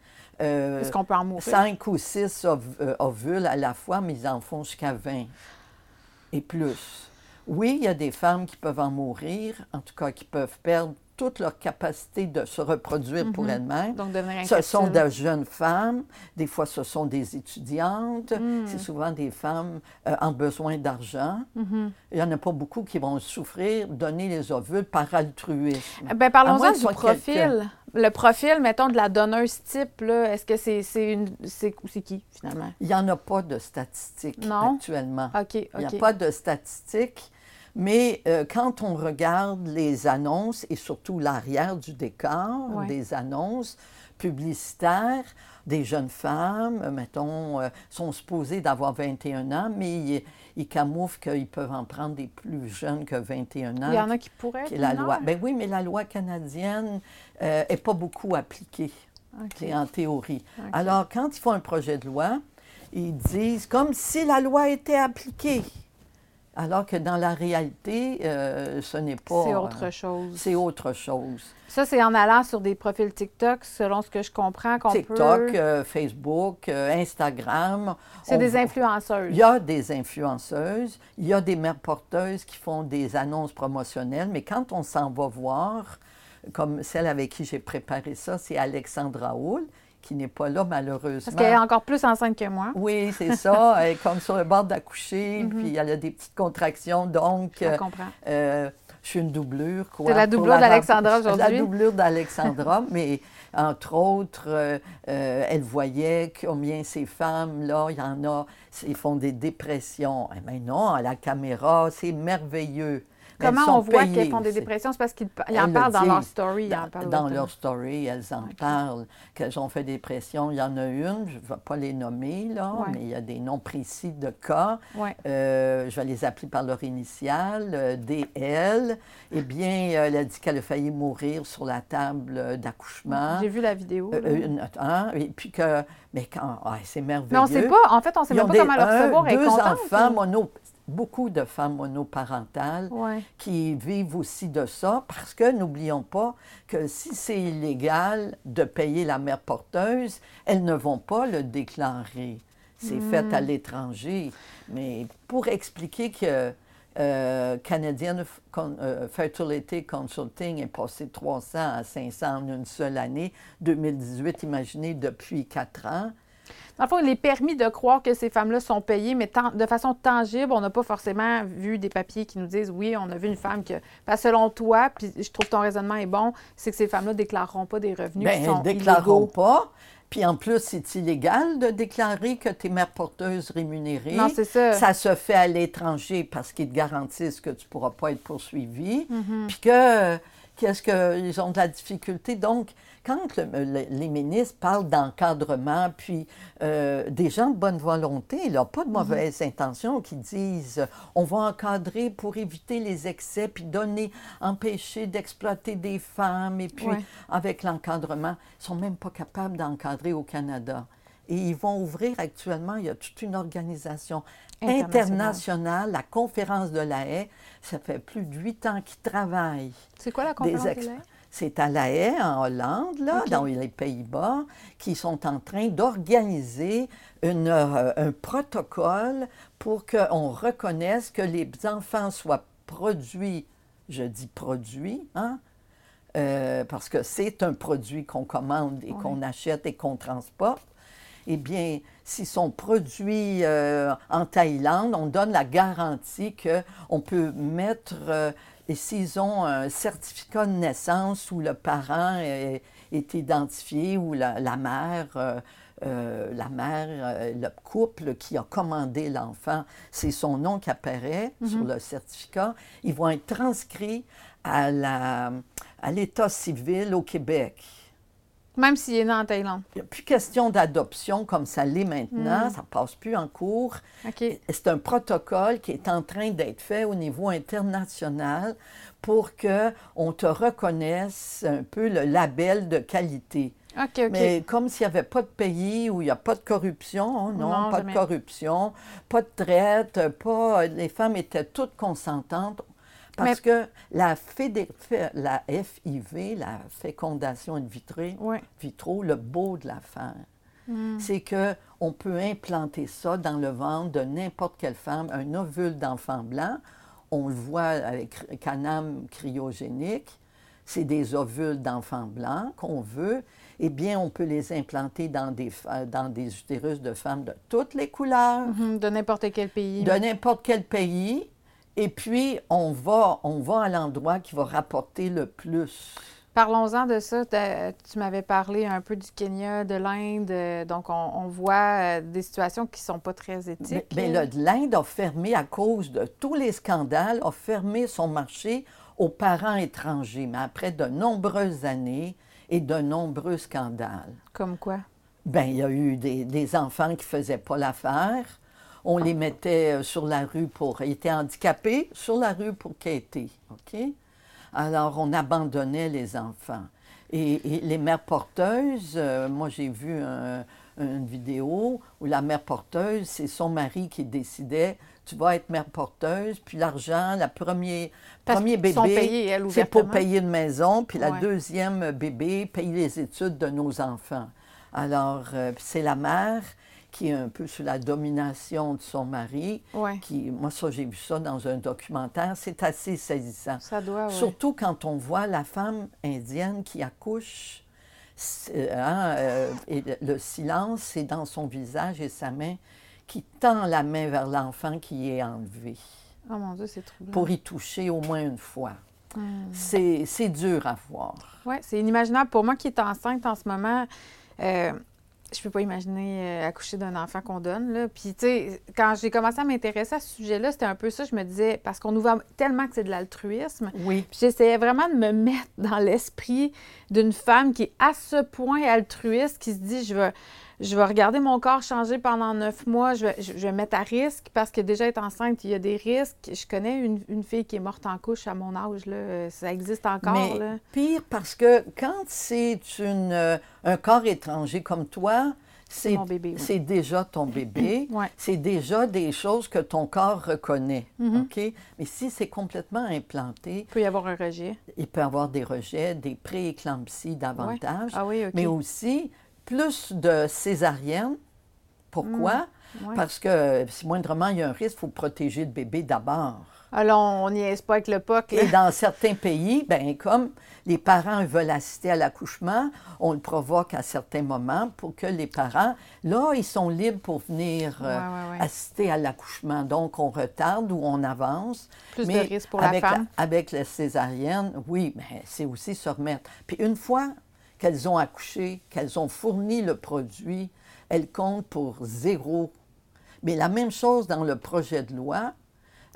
Euh, Est-ce qu'on peut en mourir? Cinq ou six ov- euh, ovules à la fois, mais ils en font jusqu'à 20 et plus. Oui, il y a des femmes qui peuvent en mourir, en tout cas qui peuvent perdre toute leur capacité de se reproduire pour Mhm. elles-mêmes. Donc, devenir Ce sont de jeunes femmes, des fois ce sont des étudiantes, Mm. c'est souvent des femmes euh, en besoin d'argent. Mhm. Il n'y en a pas beaucoup qui vont souffrir, donner les ovules par altruisme. Ben, parlons-en du profil. Le profil, mettons, de la donneuse type, est-ce que c'est c'est une... C'est c'est qui, finalement? Il n'y en a pas de statistiques Non? actuellement. Il n'y a pas de statistiques, mais euh, quand on regarde les annonces et surtout l'arrière du décor Ouais. des annonces publicitaires, des jeunes femmes, euh, mettons, euh, sont supposées d'avoir 21 ans, mais ils, ils camouflent qu'ils peuvent en prendre des plus jeunes que 21 ans. Il y en a qui pourraient être la loi. Ben oui, mais la loi canadienne n'est pas beaucoup appliquée, OK. c'est en théorie. Alors, quand ils font un projet de loi, ils disent comme si la loi était appliquée. Alors que dans la réalité, euh, ce n'est pas. C'est euh, autre chose. C'est autre chose. Ça, c'est en allant sur des profils TikTok, selon ce que je comprends, qu'on TikTok, peut... euh, Facebook, Instagram. C'est on des influenceuses. Il y a des influenceuses, il y a des mères porteuses qui font des annonces promotionnelles, mais quand on s'en va voir, comme celle avec qui j'ai préparé ça, c'est Alexandra Houle, qui n'est pas là malheureusement. Parce qu'elle est encore plus enceinte que moi. Oui, c'est ça. Elle est comme sur le bord d'accoucher, Mhm. puis elle a des petites contractions. Donc, Je euh, comprends. euh, je suis une doublure. quoi, T'es la doublure d'Alexandra rem- La aujourd'hui? doublure d'Alexandra, mais entre autres, euh, elle voyait combien ces femmes-là, il y en a, ils font des dépressions. Eh bien non, à la caméra, c'est merveilleux. Comment on voit qu'elles font des aussi. dépressions? C'est parce qu'ils en le parlent dans leur story. Dans, parlent dans ouvertement. leur story, elles en parlent, qu'elles ont fait des pressions. Il y en a une, je ne vais pas les nommer, là, Ouais. mais il y a des noms précis de cas. Ouais. Euh, je vais les appeler par leur initiale, euh, DL. Eh bien, elle a dit qu'elle a failli mourir sur la table d'accouchement. J'ai vu la vidéo. Euh, une- hein, et puis que, mais quand, ah, c'est merveilleux. Mais on sait pas, en fait, on sait Ils même pas des- comment le un, recevoir. Elle est deux contente, enfants ou- mono, beaucoup de femmes monoparentales Ouais. qui vivent aussi de ça, parce que n'oublions pas que si c'est illégal de payer la mère porteuse, elles ne vont pas le déclarer. C'est Hmm. fait à l'étranger. Mais pour expliquer que euh, Canadian euh, Fertility Consulting est passé de 300 à 500 en une seule année, 2018, imaginez, depuis quatre ans. Dans le fond, il est permis de croire que ces femmes-là sont payées, mais de façon tangible, on n'a pas forcément vu des papiers qui nous disent oui, on a vu une femme que. Que selon toi, puis je trouve que ton raisonnement est bon, c'est que ces femmes-là ne déclareront pas des revenus Bien, qui sont elles ne déclareront illégaux. pas. Puis en plus, c'est illégal de déclarer que tu es mère porteuse rémunérée. Non, c'est ça. Ça se fait à l'étranger parce qu'ils te garantissent que tu ne pourras pas être poursuivi. Mhm. Puis que Qu'est-ce qu'ils ont de la difficulté? Donc, quand les ministres parlent d'encadrement, puis euh, des gens de bonne volonté, il a pas de mauvaise intentions, intention, qui disent on va encadrer pour éviter les excès, puis donner, empêcher d'exploiter des femmes, et puis avec l'encadrement, ils sont même pas capables d'encadrer au Canada. Et ils vont ouvrir actuellement, il y a toute une organisation internationale, la conférence de la haie. Ça fait plus de huit ans qu'ils travaillent. C'est quoi la conférence de la haie? C'est à La Haye, en Hollande, là, dans les Pays-Bas, qui sont en train d'organiser euh, un protocole pour qu'on reconnaisse que les enfants soient produits, je dis produits, hein, euh, parce que c'est un produit qu'on commande et qu'on achète et qu'on transporte, eh bien, s'ils sont produits euh, en Thaïlande, on donne la garantie qu'on peut mettre, et s'ils ont un certificat de naissance où le parent est, identifié, ou la, mère, euh, la mère, le couple qui a commandé l'enfant, c'est son nom qui apparaît mm-hmm. sur le certificat, ils vont être transcrits à l'État civil au Québec. Même s'il est né en Thaïlande. Il n'y a plus question d'adoption comme ça l'est maintenant. Hmm. Ça ne passe plus en cours. C'est un protocole qui est en train d'être fait au niveau international pour qu'on te reconnaisse un peu le label de qualité. Mais comme s'il n'y avait pas de pays où il n'y a pas de corruption, hein, non, pas de corruption, pas de traite, pas, les femmes étaient toutes consentantes. Parce que la, la FIV, la fécondation in vitro, le beau de l'affaire, hmm. c'est qu'on peut implanter ça dans le ventre de n'importe quelle femme, un ovule d'enfant blanc. On le voit avec Canam cryogénique. C'est des ovules d'enfants blancs qu'on veut. Eh bien, on peut les implanter dans des, dans des utérus de femmes de toutes les couleurs. Mhm, de n'importe quel pays. De n'importe quel pays. Et puis, on va, on va à l'endroit qui va rapporter le plus. Parlons-en de ça. Tu m'avais parlé un peu du Kenya, de l'Inde. Euh, donc, on, voit euh, des situations qui ne sont pas très éthiques. Mais, l'Inde a fermé, à cause de tous les scandales, a fermé son marché aux parents étrangers. Mais après de nombreuses années et de nombreux scandales. Comme quoi? Bien, il y a eu des, des enfants qui ne faisaient pas l'affaire on les mettait euh, sur la rue pour. Ils étaient handicapés sur la rue pour quêter. OK? Alors, on abandonnait les enfants. Et, les mères porteuses, euh, moi, j'ai vu une vidéo où la mère porteuse, c'est son mari qui décidait tu vas être mère porteuse, puis l'argent, le premier, premier bébé, c'est pour payer une maison, puis la deuxième bébé paye les études de nos enfants. Alors, euh, c'est la mère qui est un peu sous la domination de son mari. Qui, moi, ça, j'ai vu ça dans un documentaire. C'est assez saisissant. Ça doit, Surtout quand on voit la femme indienne qui accouche. Hein, euh, et le silence, c'est dans son visage et sa main qui tend la main vers l'enfant qui est enlevé. Oh mon Dieu, c'est troublant. Pour y toucher au moins une fois. Hmm. C'est dur à voir. Oui, c'est inimaginable. Pour moi qui est enceinte en ce moment, euh, je peux pas imaginer euh, accoucher d'un enfant qu'on donne. Là. Puis, tu sais, quand j'ai commencé à m'intéresser à ce sujet-là, c'était un peu ça. Je me disais, parce qu'on nous voit tellement que c'est de l'altruisme. Oui. Puis, j'essayais vraiment de me mettre dans l'esprit d'une femme qui est à ce point altruiste, qui se dit, je veux je vais regarder mon corps changer pendant neuf mois, je vais, je vais mettre à risque parce que déjà être enceinte, il y a des risques. Je connais une, fille qui est morte en couche à mon âge, là. ça existe encore. Mais pire parce que quand c'est une, euh, un corps étranger comme toi, c'est C'est déjà ton bébé. C'est déjà des choses que ton corps reconnaît. Mm-hmm. OK? Mais si c'est complètement implanté. Il peut y avoir un rejet. Il peut y avoir des rejets, des prééclampsies davantage. Ah oui, OK. Mais aussi, plus de césariennes. Pourquoi? Mm, Parce que si moindrement il y a un risque, il faut protéger le bébé d'abord. Alors, on n'y est pas avec le POC. Et dans certains pays, ben comme les parents veulent assister à l'accouchement, on le provoque à certains moments pour que les parents, là, ils sont libres pour venir euh, assister à l'accouchement. Donc, on retarde ou on avance. Plus de risque pour la femme. avec la césarienne, oui, mais c'est aussi se remettre. Puis une fois qu'elles ont accouché, qu'elles ont fourni le produit, elles comptent pour zéro. Mais la même chose dans le projet de loi,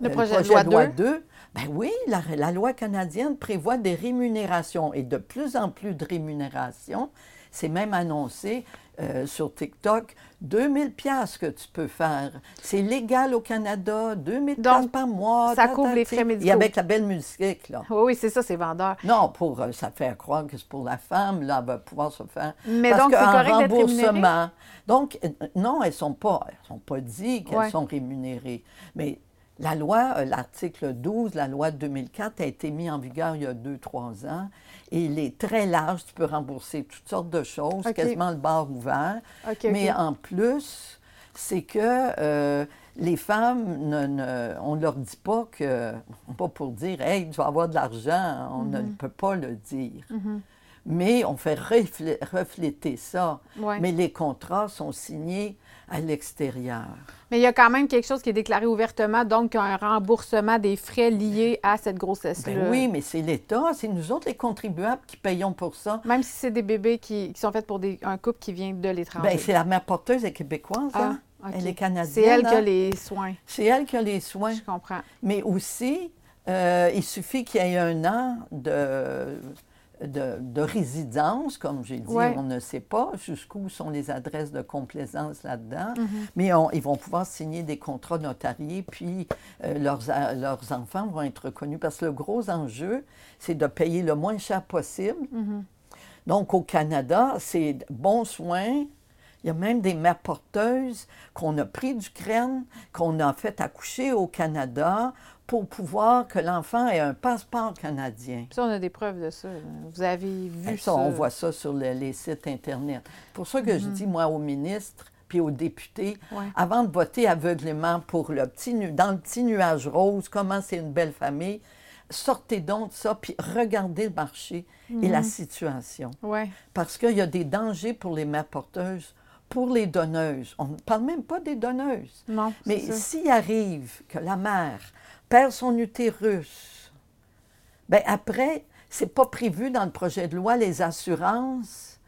Le euh, projet de loi loi 2. 2, ben oui, la, la loi canadienne prévoit des rémunérations et de plus en plus de rémunérations. C'est même annoncé euh, sur TikTok 2000 pièces que tu peux faire. C'est légal au Canada, 2000 Donc, pièces par mois. ça couvre les frais Et médicaux. avec la belle musique, là. Oui, oui, c'est ça, c'est vendeur. Non, pour, euh, ça fait croire que c'est pour la femme, là, elle va pouvoir se faire. Mais Parce donc, c'est correct remboursement. Donc, euh, non, elles ne sont pas, elles sont pas dit qu'elles Ouais. sont rémunérées. Mais la loi, l'article 12, la loi de 2004, a été mis en vigueur il y a deux, trois ans. Il est très large. Tu peux rembourser toutes sortes de choses, quasiment le bar ouvert. Mais en plus, c'est que euh, les femmes, ne, ne- on ne leur dit pas que, pas pour dire, hey, tu vas avoir de l'argent, on ne Mhm. peut pas le dire. Mhm. Mais on fait reflé- refléter ça. Ouais. Mais les contrats sont signés à l'extérieur. Mais il y a quand même quelque chose qui est déclaré ouvertement, donc un remboursement des frais liés à cette grossesse-là. Ben oui, mais c'est l'État, c'est nous autres les contribuables qui payons pour ça. Même si c'est des bébés qui, qui sont faits pour des, un couple qui vient de l'étranger. Ben, c'est la mère porteuse elle est québécoise, Ah, hein? Elle est canadienne. C'est elle qui a hein? les soins. C'est elle qui a les soins. Je comprends. Mais aussi, euh, il suffit qu'il y ait un an de, de, de résidence, comme j'ai dit, Ouais. on ne sait pas jusqu'où sont les adresses de complaisance là-dedans, Mhm. mais on- ils vont pouvoir signer des contrats notariés, puis euh, leurs, a- leurs enfants vont être reconnus, parce que le gros enjeu, c'est de payer le moins cher possible. Mhm. Donc, au Canada, c'est bons soins. Il y a même des mères porteuses qu'on a pris d'Ukraine, qu'on a fait accoucher au Canada pour pouvoir que l'enfant ait un passeport canadien. Ça, on a des preuves de ça. Vous avez vu Et ça. ça, on voit ça sur le- les sites Internet. pour ça que je dis, moi, aux ministres puis aux députés, Ouais. avant de voter aveuglément pour le petit dans le petit nuage rose, comment c'est une belle famille, sortez donc de ça, puis regardez le marché et la situation. Ouais. Parce qu'il y a des dangers pour les mères porteuses, pour les donneuses. On ne parle même pas des donneuses. Non, Mais s'il arrive que la mère perd son utérus, ben après, c'est pas prévu dans le projet de loi, les assurances.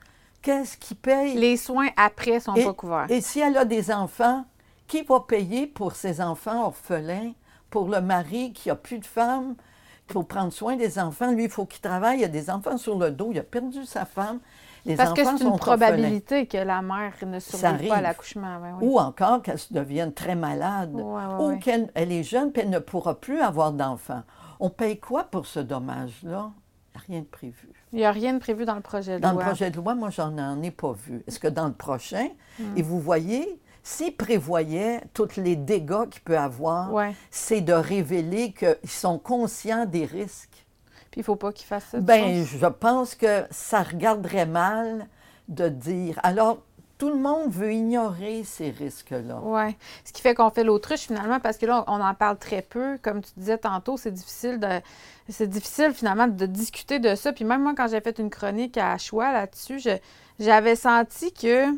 Qu'est-ce qui paye? Les soins après sont et, pas couverts. et si elle a des enfants, qui va payer pour ses enfants orphelins, pour le mari qui a plus de femme, faut prendre soin des enfants? Lui, il faut qu'il travaille. Il a des enfants sur le dos. Il a perdu sa femme. Les Parce que c'est une probabilité que la mère ne survive pas à l'accouchement. Ben oui. Ou encore qu'elle se devienne très malade. Ouais, ouais, ou ouais. qu'elle elle est jeune puis elle ne pourra plus avoir d'enfants. On paye quoi pour ce dommage-là? Rien de prévu. Il n'y a rien de prévu dans le projet de Dans loi. le projet de loi, moi, j'en en ai pas vu. Est-ce que dans le prochain, Hmm. et vous voyez, s'ils prévoyaient tous les dégâts qu'il peut avoir, Ouais. c'est de révéler qu'ils sont conscients des risques. Puis il ne faut pas qu'il fasse ça. Ben, penses? je pense que ça regarderait mal de dire. Alors, tout le monde veut ignorer ces risques-là. Oui. Ce qui fait qu'on fait l'autruche finalement, parce que là, on en parle très peu. Comme tu disais tantôt, c'est difficile de. C'est difficile finalement de discuter de ça. Puis même moi, quand j'ai fait une chronique à choix là-dessus, j'avais senti que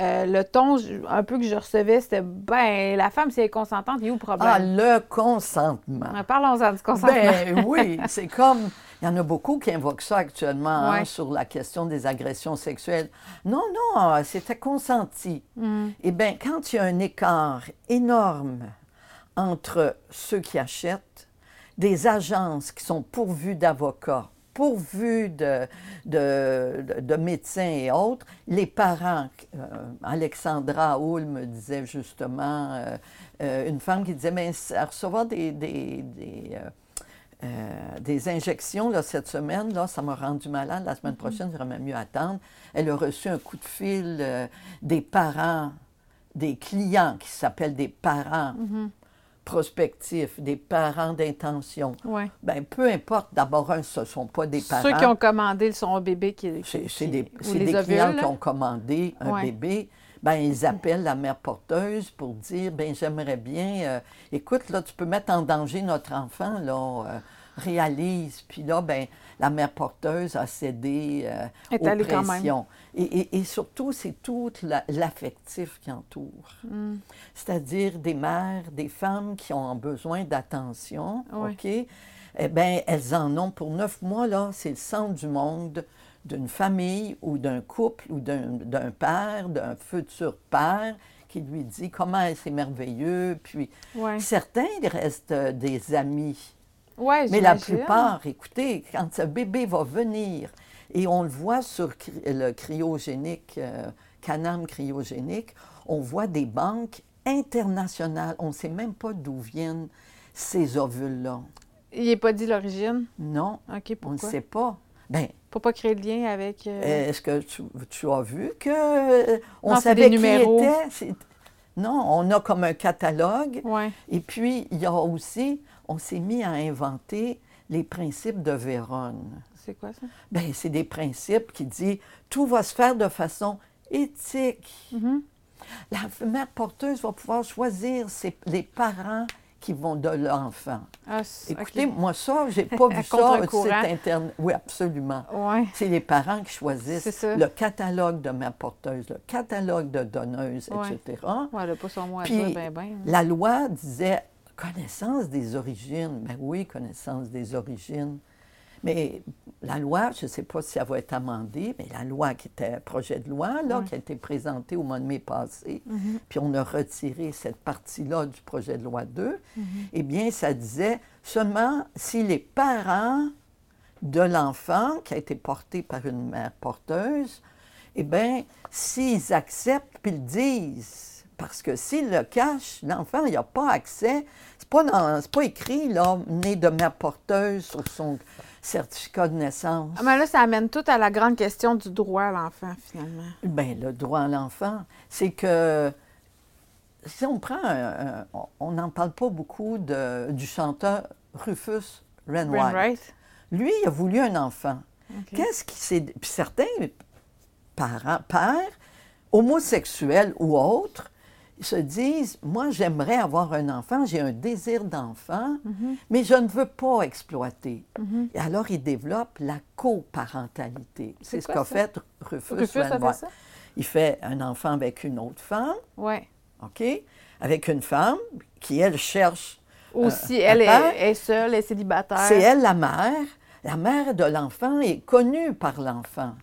euh, le ton un peu que je recevais, c'était ben la femme, si elle est consentante, il y a où le Ah, problème? le consentement. Parlons-en du consentement. Ben oui, c'est comme. Il y en a beaucoup qui invoquent ça actuellement hein, sur la question des agressions sexuelles. Non, non, c'était consenti. Mm. Eh bien, quand il y a un écart énorme entre ceux qui achètent, des agences qui sont pourvues d'avocats, pourvues de, de, de- de médecins et autres, les parents, euh, Alexandra Hull me disait justement, euh, euh, une femme qui disait, mais recevoir des, des, des, euh, des injections là, cette semaine, là, ça m'a rendu malade. La semaine prochaine, il vraiment mieux attendre. Elle a reçu un coup de fil euh, des parents, des clients qui s'appellent des parents Mhm. Prospectifs, des parents d'intention. Ouais. Ben, peu importe, d'abord, un, ce ne sont pas des parents. Ceux qui ont commandé son bébé qui. Qui- c'est des, ou c'est les des ovules, clients là. qui ont commandé un Ouais. bébé. Ben, ils appellent la mère porteuse pour dire ben j'aimerais bien, euh, écoute, là, tu peux mettre en danger notre enfant, là, euh, réalise. Puis là, ben, la mère porteuse a cédé euh, aux pressions. Et, et- et surtout, c'est tout la- l'affectif qui entoure. Mm. C'est-à-dire des mères, des femmes qui ont besoin d'attention, Oui. OK? Eh bien, elles en ont pour neuf mois, là, c'est le centre du monde d'une famille ou d'un couple ou d'un père, d'un futur père qui lui dit comment c'est merveilleux. Puis Ouais. certains ils restent euh, des amis. Ouais, Mais la plupart, écoutez, quand ce bébé va venir, et on le voit sur le cryogénique, euh, Canam cryogénique, on voit des banques internationales. On ne sait même pas d'où viennent ces ovules-là. Il n'est pas dit l'origine? Non, OK, on ne pourquoi? sait pas. Ben, Pour pas créer de lien avec... euh, est-ce que tu, tu as vu que euh, on Non, savait qui était? Non, on a comme un catalogue. Ouais. Et puis, il y a aussi, on s'est mis à inventer les principes de Vérone. C'est quoi ça? Bien, c'est des principes qui disent tout va se faire de façon éthique. Mhm. La mère porteuse va pouvoir choisir ses- les parents qui vont de l'enfant. Ah, c'est- Écoutez, moi, ça, j'ai pas vu ça au site Internet. Oui, absolument. Ouais. C'est les parents qui choisissent le catalogue de mère porteuse, le catalogue de donneuse, Ouais. etc. Ouais, elle n'a pas son mot à Puis, dire, ben, ben. La loi disait connaissance des origines. Ben oui, connaissance des origines. Mais la loi, je ne sais pas si elle va être amendée, mais la loi qui était projet de loi, là, Ouais. qui a été présentée au mois de mai passé, Mhm. puis on a retiré cette partie-là du projet de loi 2, Mhm. eh bien, ça disait seulement si les parents de l'enfant qui a été porté par une mère porteuse, eh bien, s'ils acceptent puis le disent, parce que s'ils le cachent, l'enfant, n'a pas accès. C'est pas, dans- pas écrit, là, né de mère porteuse sur son certificat de naissance. Ah, mais là, ça amène tout à la grande question du droit à l'enfant, finalement. Bien, le droit à l'enfant, c'est que si on prend, un- un- on n'en parle pas beaucoup de- du chanteur Rufus. Wainwright? Lui, il a voulu un enfant. Qu'est-ce qui s'est. Puis certains parents, pères, homosexuels ou autres, se disent Moi, j'aimerais avoir un enfant, j'ai un désir d'enfant, Mhm. mais je ne veux pas exploiter. Mhm. Et alors, ils développent la coparentalité. C'est ce qu'a fait Rufus, Rufus fait ça? Il fait un enfant avec une autre femme, Oui. OK? Avec une femme qui, elle, cherche. Aussi, Euh, elle attends. est, est seule, elle est célibataire. C'est elle la mère. La mère de l'enfant est connue par l'enfant.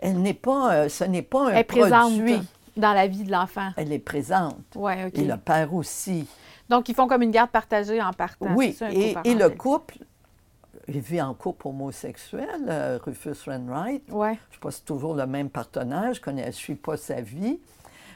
Elle n'est pas, euh, ce n'est pas un Elle est présente produit. Dans la vie de l'enfant. Elle est présente. Oui, OK. Et le père aussi. Donc, ils font comme une garde partagée en partant. oui, ça, et, le couple, il vit en couple homosexuel, euh, Rufus Wainwright. Oui. Je ne sais pas si c'est toujours le même partenaire, je ne suis pas sa vie.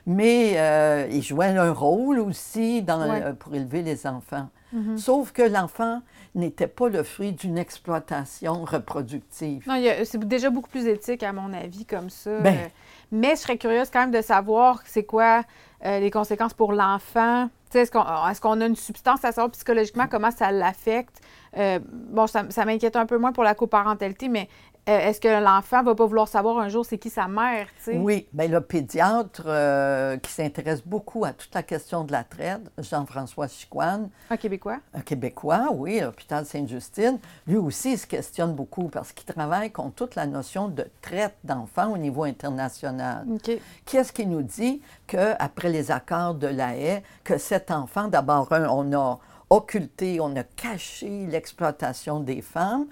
Mais euh, il jouait un rôle aussi dans, Ouais. euh, pour élever les enfants. Mhm. Sauf que l'enfant n'était pas le fruit d'une exploitation reproductive. Non, c'est déjà beaucoup plus éthique, à mon avis, comme ça. Ben. Mais je serais curieuse quand même de savoir c'est quoi euh, les conséquences pour l'enfant. Est-ce qu'on a une substance à savoir psychologiquement comment ça l'affecte? Euh, bon, ça, ça m'inquiète un peu moins pour la coparentalité, mais euh, est-ce que l'enfant va pas vouloir savoir un jour c'est qui sa mère? Oui, bien, le pédiatre euh, qui s'intéresse beaucoup à toute la question de la traite, Jean-François Chicoine, Un Québécois? un Québécois, oui, à l'hôpital Sainte-Justine, lui aussi il se questionne beaucoup parce qu'il travaille contre toute la notion de traite d'enfants au niveau international. OK. Qui est-ce qui nous dit qu'après les accords de la haie, que cet enfant, d'abord, on a occulté, on a caché l'exploitation des femmes,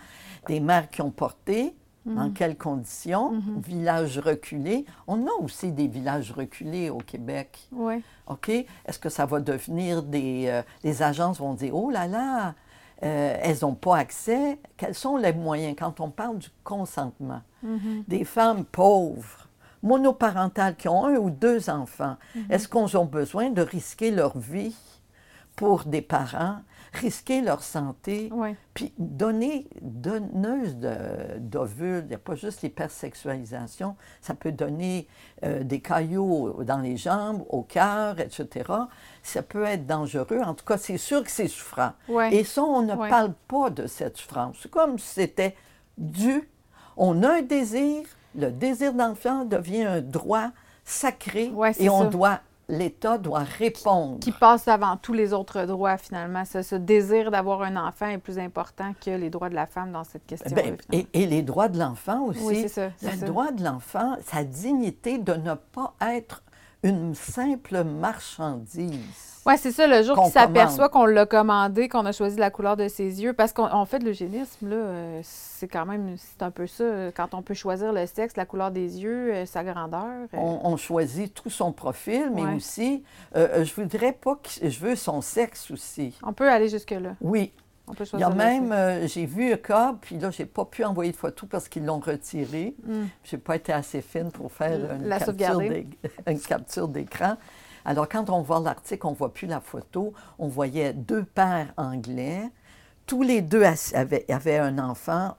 des mères qui ont porté, dans quelles conditions, villages reculés. On a aussi des villages reculés au Québec. Oui. OK? Est-ce que ça va devenir des... euh, les agences vont dire, oh là là, euh, elles n'ont pas accès? Quels sont les moyens? Quand on parle du consentement? Mhm. Des femmes pauvres, monoparentales, qui ont un ou deux enfants, est-ce qu'on a besoin de risquer leur vie pour des parents, risquer leur santé, Oui. puis donner, donneuse d'ovules, il n'y a pas juste l'hypersexualisation, ça peut donner euh, des caillots dans les jambes, au cœur, etc. Ça peut être dangereux. En tout cas, c'est sûr que c'est souffrant. Et ça, on ne parle pas de cette souffrance. C'est comme si c'était dû. On a un désir, le désir d'enfant devient un droit sacré Ouais, et on ça. doit, l'État doit répondre. Qui passe avant tous les autres droits, finalement. Ce, ce désir d'avoir un enfant est plus important que les droits de la femme dans cette question. Ben, et, et les droits de l'enfant aussi. Oui, c'est ça, Le ça. droit de l'enfant, sa dignité de ne pas être une simple marchandise. Oui, c'est ça, le jour qu'il s'aperçoit qu'on l'a commandé, qu'on a choisi la couleur de ses yeux. Parce qu'on on fait de l'eugénisme, là, euh, c'est quand même, c'est un peu ça. euh, Quand on peut choisir le sexe, la couleur des yeux, euh, sa grandeur. On, on choisit tout son profil, mais Ouais. aussi, euh, je voudrais pas que je veux son sexe aussi. On peut aller jusque-là. Oui, On peut il y a même, euh, j'ai vu un cas, puis là, j'ai pas pu envoyer de photo parce qu'ils l'ont retiré. Hmm. J'ai pas été assez fine pour faire une, La capture, sauvegarder. d'é- une capture d'écran. Alors, quand on voit l'article, on voit plus la photo. On voyait deux pères anglais. Tous les deux avaient, avaient un enfant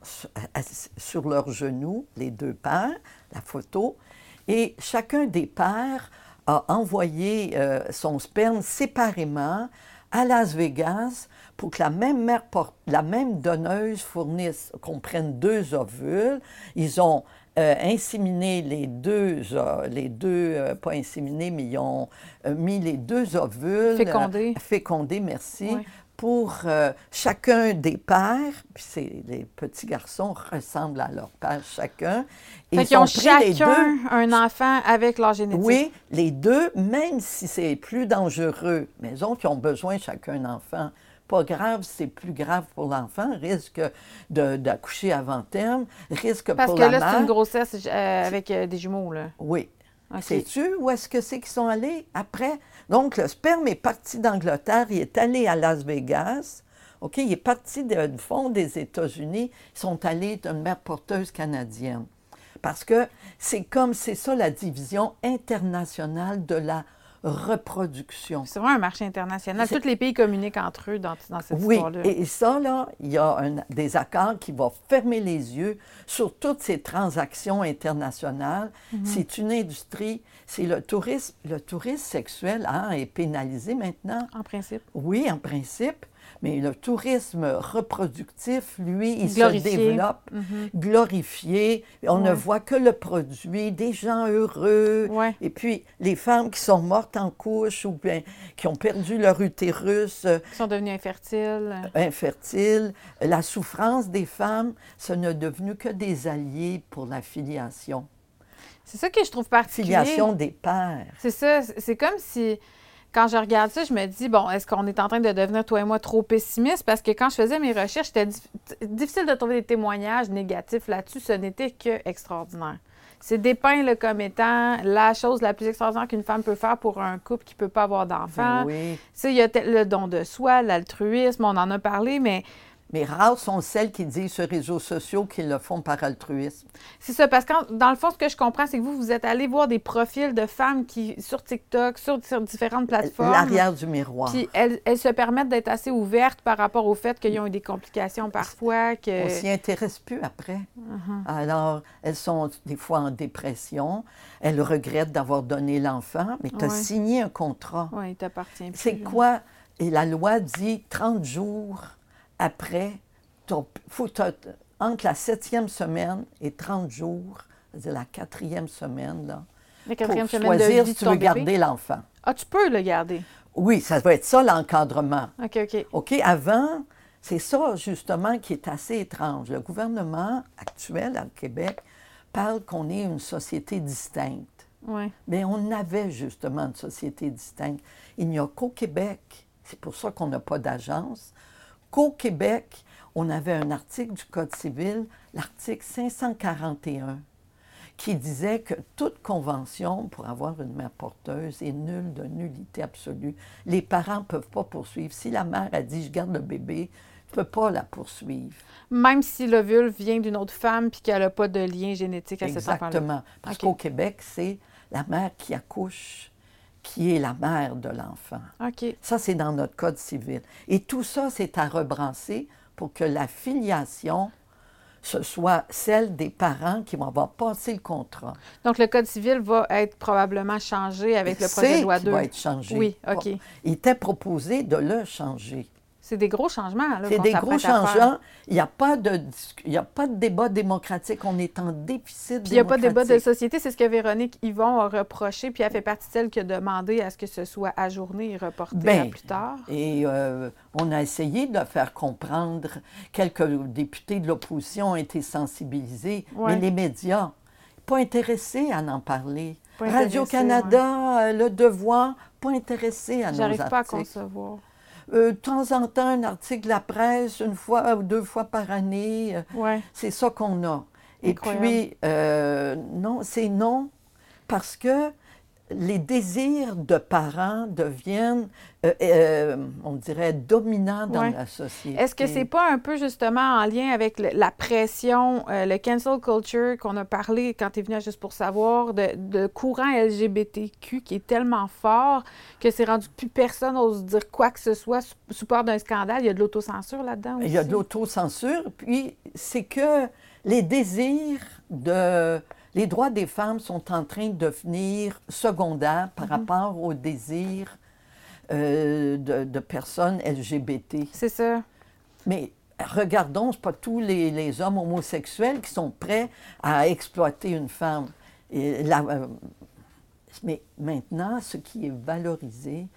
sur leurs genoux, les deux pères, la photo. Et chacun des pères a envoyé euh, son sperme séparément à Las Vegas pour que la même mère porte, la même donneuse fournisse, qu'on prenne deux ovules. Ils ont euh, inséminé les deux, euh, les deux, euh, pas inséminé, mais ils ont mis les deux ovules. Fécondés. fécondés, merci. Pour chacun des pères, puis c'est- les petits garçons ressemblent à leur père chacun. Fait ils ont ont pris les chacun deux. un enfant avec leur génétique. Oui, les deux, même si c'est plus dangereux, mais ils ont besoin chacun d'un enfant. Pas grave, c'est plus grave pour l'enfant, risque d'accoucher avant terme, risque Parce pour que la là, mère. c'est une grossesse euh, avec euh, des jumeaux, là. Oui. OK. Sais-tu où est-ce que c'est qu'ils sont allés après? Donc, le sperme est parti d'Angleterre, il est allé à Las Vegas. OK, il est parti de- du fond des États-Unis, ils sont allés d'une mère porteuse canadienne. Parce que c'est comme, c'est ça la division internationale de la reproduction. C'est vraiment un marché international. Tous les pays communiquent entre eux dans, dans cette Oui, histoire-là. et, ça, là, il y a un- des accords qui vont fermer les yeux sur toutes ces transactions internationales. Mhm. C'est une industrie, c'est le tourisme. Le tourisme sexuel hein, est pénalisé maintenant. En principe. Oui, en principe, mais le tourisme reproductif, lui, il Glorifié. se développe, Mhm. glorifié. On ne voit que le produit, des gens heureux. Ouais. Et puis, les femmes qui sont mortes en couche ou bien qui ont perdu leur utérus, euh, Ils sont devenus infertiles. infertiles, la souffrance des femmes, ce n'est devenu que des alliés pour la filiation. C'est ça que je trouve particulier. Filiation des pères. C'est ça. C'est comme si, quand je regarde ça, je me dis, bon, est-ce qu'on est en train de devenir, toi et moi, trop pessimiste? Parce que quand je faisais mes recherches, c'était dif- difficile de trouver des témoignages négatifs là-dessus. Ce n'était que extraordinaire. C'est dépeint là, comme étant la chose la plus extraordinaire qu'une femme peut faire pour un couple qui ne peut pas avoir d'enfant. Ben oui. Il y a le don de soi, l'altruisme, on en a parlé, mais Mais rares sont celles qui disent sur les réseaux sociaux qu'ils le font par altruisme. c'est ça. Parce que dans le fond, ce que je comprends, c'est que vous, vous êtes allé voir des profils de femmes qui, sur TikTok, sur, sur différentes plateformes. L'arrière du miroir. Puis elles, elles se permettent d'être assez ouvertes par rapport au fait qu'ils ont eu des complications parfois, que... On s'y intéresse plus après. Uh-huh. Alors, elles sont des fois en dépression. Elles regrettent d'avoir donné l'enfant, mais tu as Ouais. signé un contrat. Oui, il t'appartient plus. C'est quoi? Et la loi dit 30 jours après, ton- faut entre la septième semaine et 30 jours, c'est-à-dire la quatrième semaine, là, La pour quatrième semaine de choisir vie si tu veux garder l'enfant. Ah, tu peux le garder. Oui, ça va être ça l'encadrement. OK, OK. OK, avant, c'est ça justement qui est assez étrange. Le gouvernement actuel à Québec parle qu'on est une société distincte. Oui. Mais on avait justement une société distincte. Il n'y a qu'au Québec, c'est pour ça qu'on n'a pas d'agence, qu'au Québec, on avait un article du Code civil, l'article 541, qui disait que toute convention pour avoir une mère porteuse est nulle de nullité absolue. Les parents ne peuvent pas poursuivre. Si la mère a dit je garde le bébé, tu ne peux pas la poursuivre. Même si l'ovule vient d'une autre femme puis qu'elle n'a pas de lien génétique à cet enfant-là. Exactement. Parce qu'au Québec, c'est la mère qui accouche qui est la mère de l'enfant. Ça, c'est dans notre code civil. Et tout ça, c'est à rebrasser pour que la filiation, ce soit celle des parents qui vont avoir passé le contrat. Donc, le Code civil va être probablement changé avec le projet de loi qui 2. va être changé. Oui, OK. Il était proposé de le changer. C'est des gros changements. C'est des gros changements. Il n'y a, pas de il y a pas de débat démocratique. On est en déficit Puis il n'y a pas de débat de démocratique. société, c'est ce que Véronique Yvon a reproché, puis elle fait partie de celle qui a demandé à ce que ce soit ajourné et reporté à Ben, plus tard. Et euh, on a essayé de faire comprendre. Quelques députés de l'opposition ont été sensibilisés, Ouais. mais les médias, pas intéressés à en parler. Radio-Canada, euh, Le Devoir, pas intéressés à nos J'arrive pas à concevoir. Euh, de temps en temps, un article de la presse, une fois ou deux fois par année. euh, Ouais. c'est ça qu'on a. Et Incroyable. puis, euh, non, c'est non, parce que les désirs de parents deviennent, euh, euh, on dirait, dominants dans Ouais. la société. Est-ce que c'est pas un peu justement en lien avec le- la pression, euh, le cancel culture qu'on a parlé quand tu es venu à Juste pour savoir, de, de courant LGBTQ qui est tellement fort que c'est rendu que plus personne n'ose dire quoi que ce soit sous, sous peur d'un scandale? Il y a de l'autocensure là-dedans aussi. Il y a de l'autocensure, puis c'est que les désirs de... Les droits des femmes sont en train de devenir secondaires par Mhm. rapport aux désirs euh, de, de personnes LGBT. C'est ça. Mais regardons, ce pas tous les, les hommes homosexuels qui sont prêts à exploiter une femme. Et la- euh, mais maintenant, ce qui est valorisé,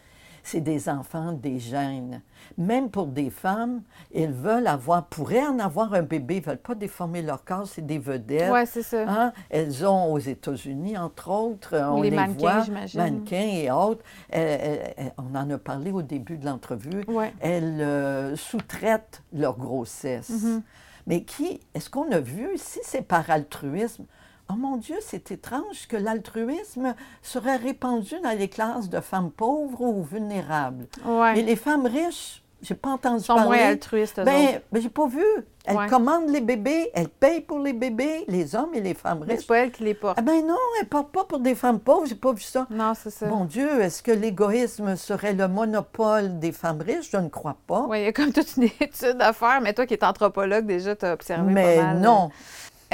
c'est des enfants des gènes. Même pour des femmes, elles veulent avoir, pourraient en avoir un bébé, elles ne veulent pas déformer leur corps, c'est des vedettes. Ouais, c'est ça. Hein? Elles ont aux États-Unis, entre autres, on les les, mannequins, voit, j'imagine. mannequins et autres. Euh, euh, euh, on en a parlé au début de l'entrevue. Ouais. Elles euh, sous-traitent leur grossesse. Mhm. Mais qui, est-ce qu'on a vu, si c'est par altruisme, oh mon Dieu, c'est étrange que l'altruisme serait répandu dans les classes de femmes pauvres ou vulnérables. Ouais. Et les femmes riches, j'ai pas entendu sont parler. moins altruistes, Ben, ben, j'ai pas vu. Elles Ouais. commandent les bébés, elles payent pour les bébés, les hommes et les femmes Mais c'est riches. pas elles qui les portent. Ah ben non, elles partent pas pour des femmes pauvres, j'ai pas vu ça. Non, c'est ça. Mon Dieu, est-ce que l'égoïsme serait le monopole des femmes riches? Je ne crois pas. Oui, il y a comme toute une étude à faire, mais toi qui es anthropologue, déjà, tu as observé Mais pas mal. euh, non.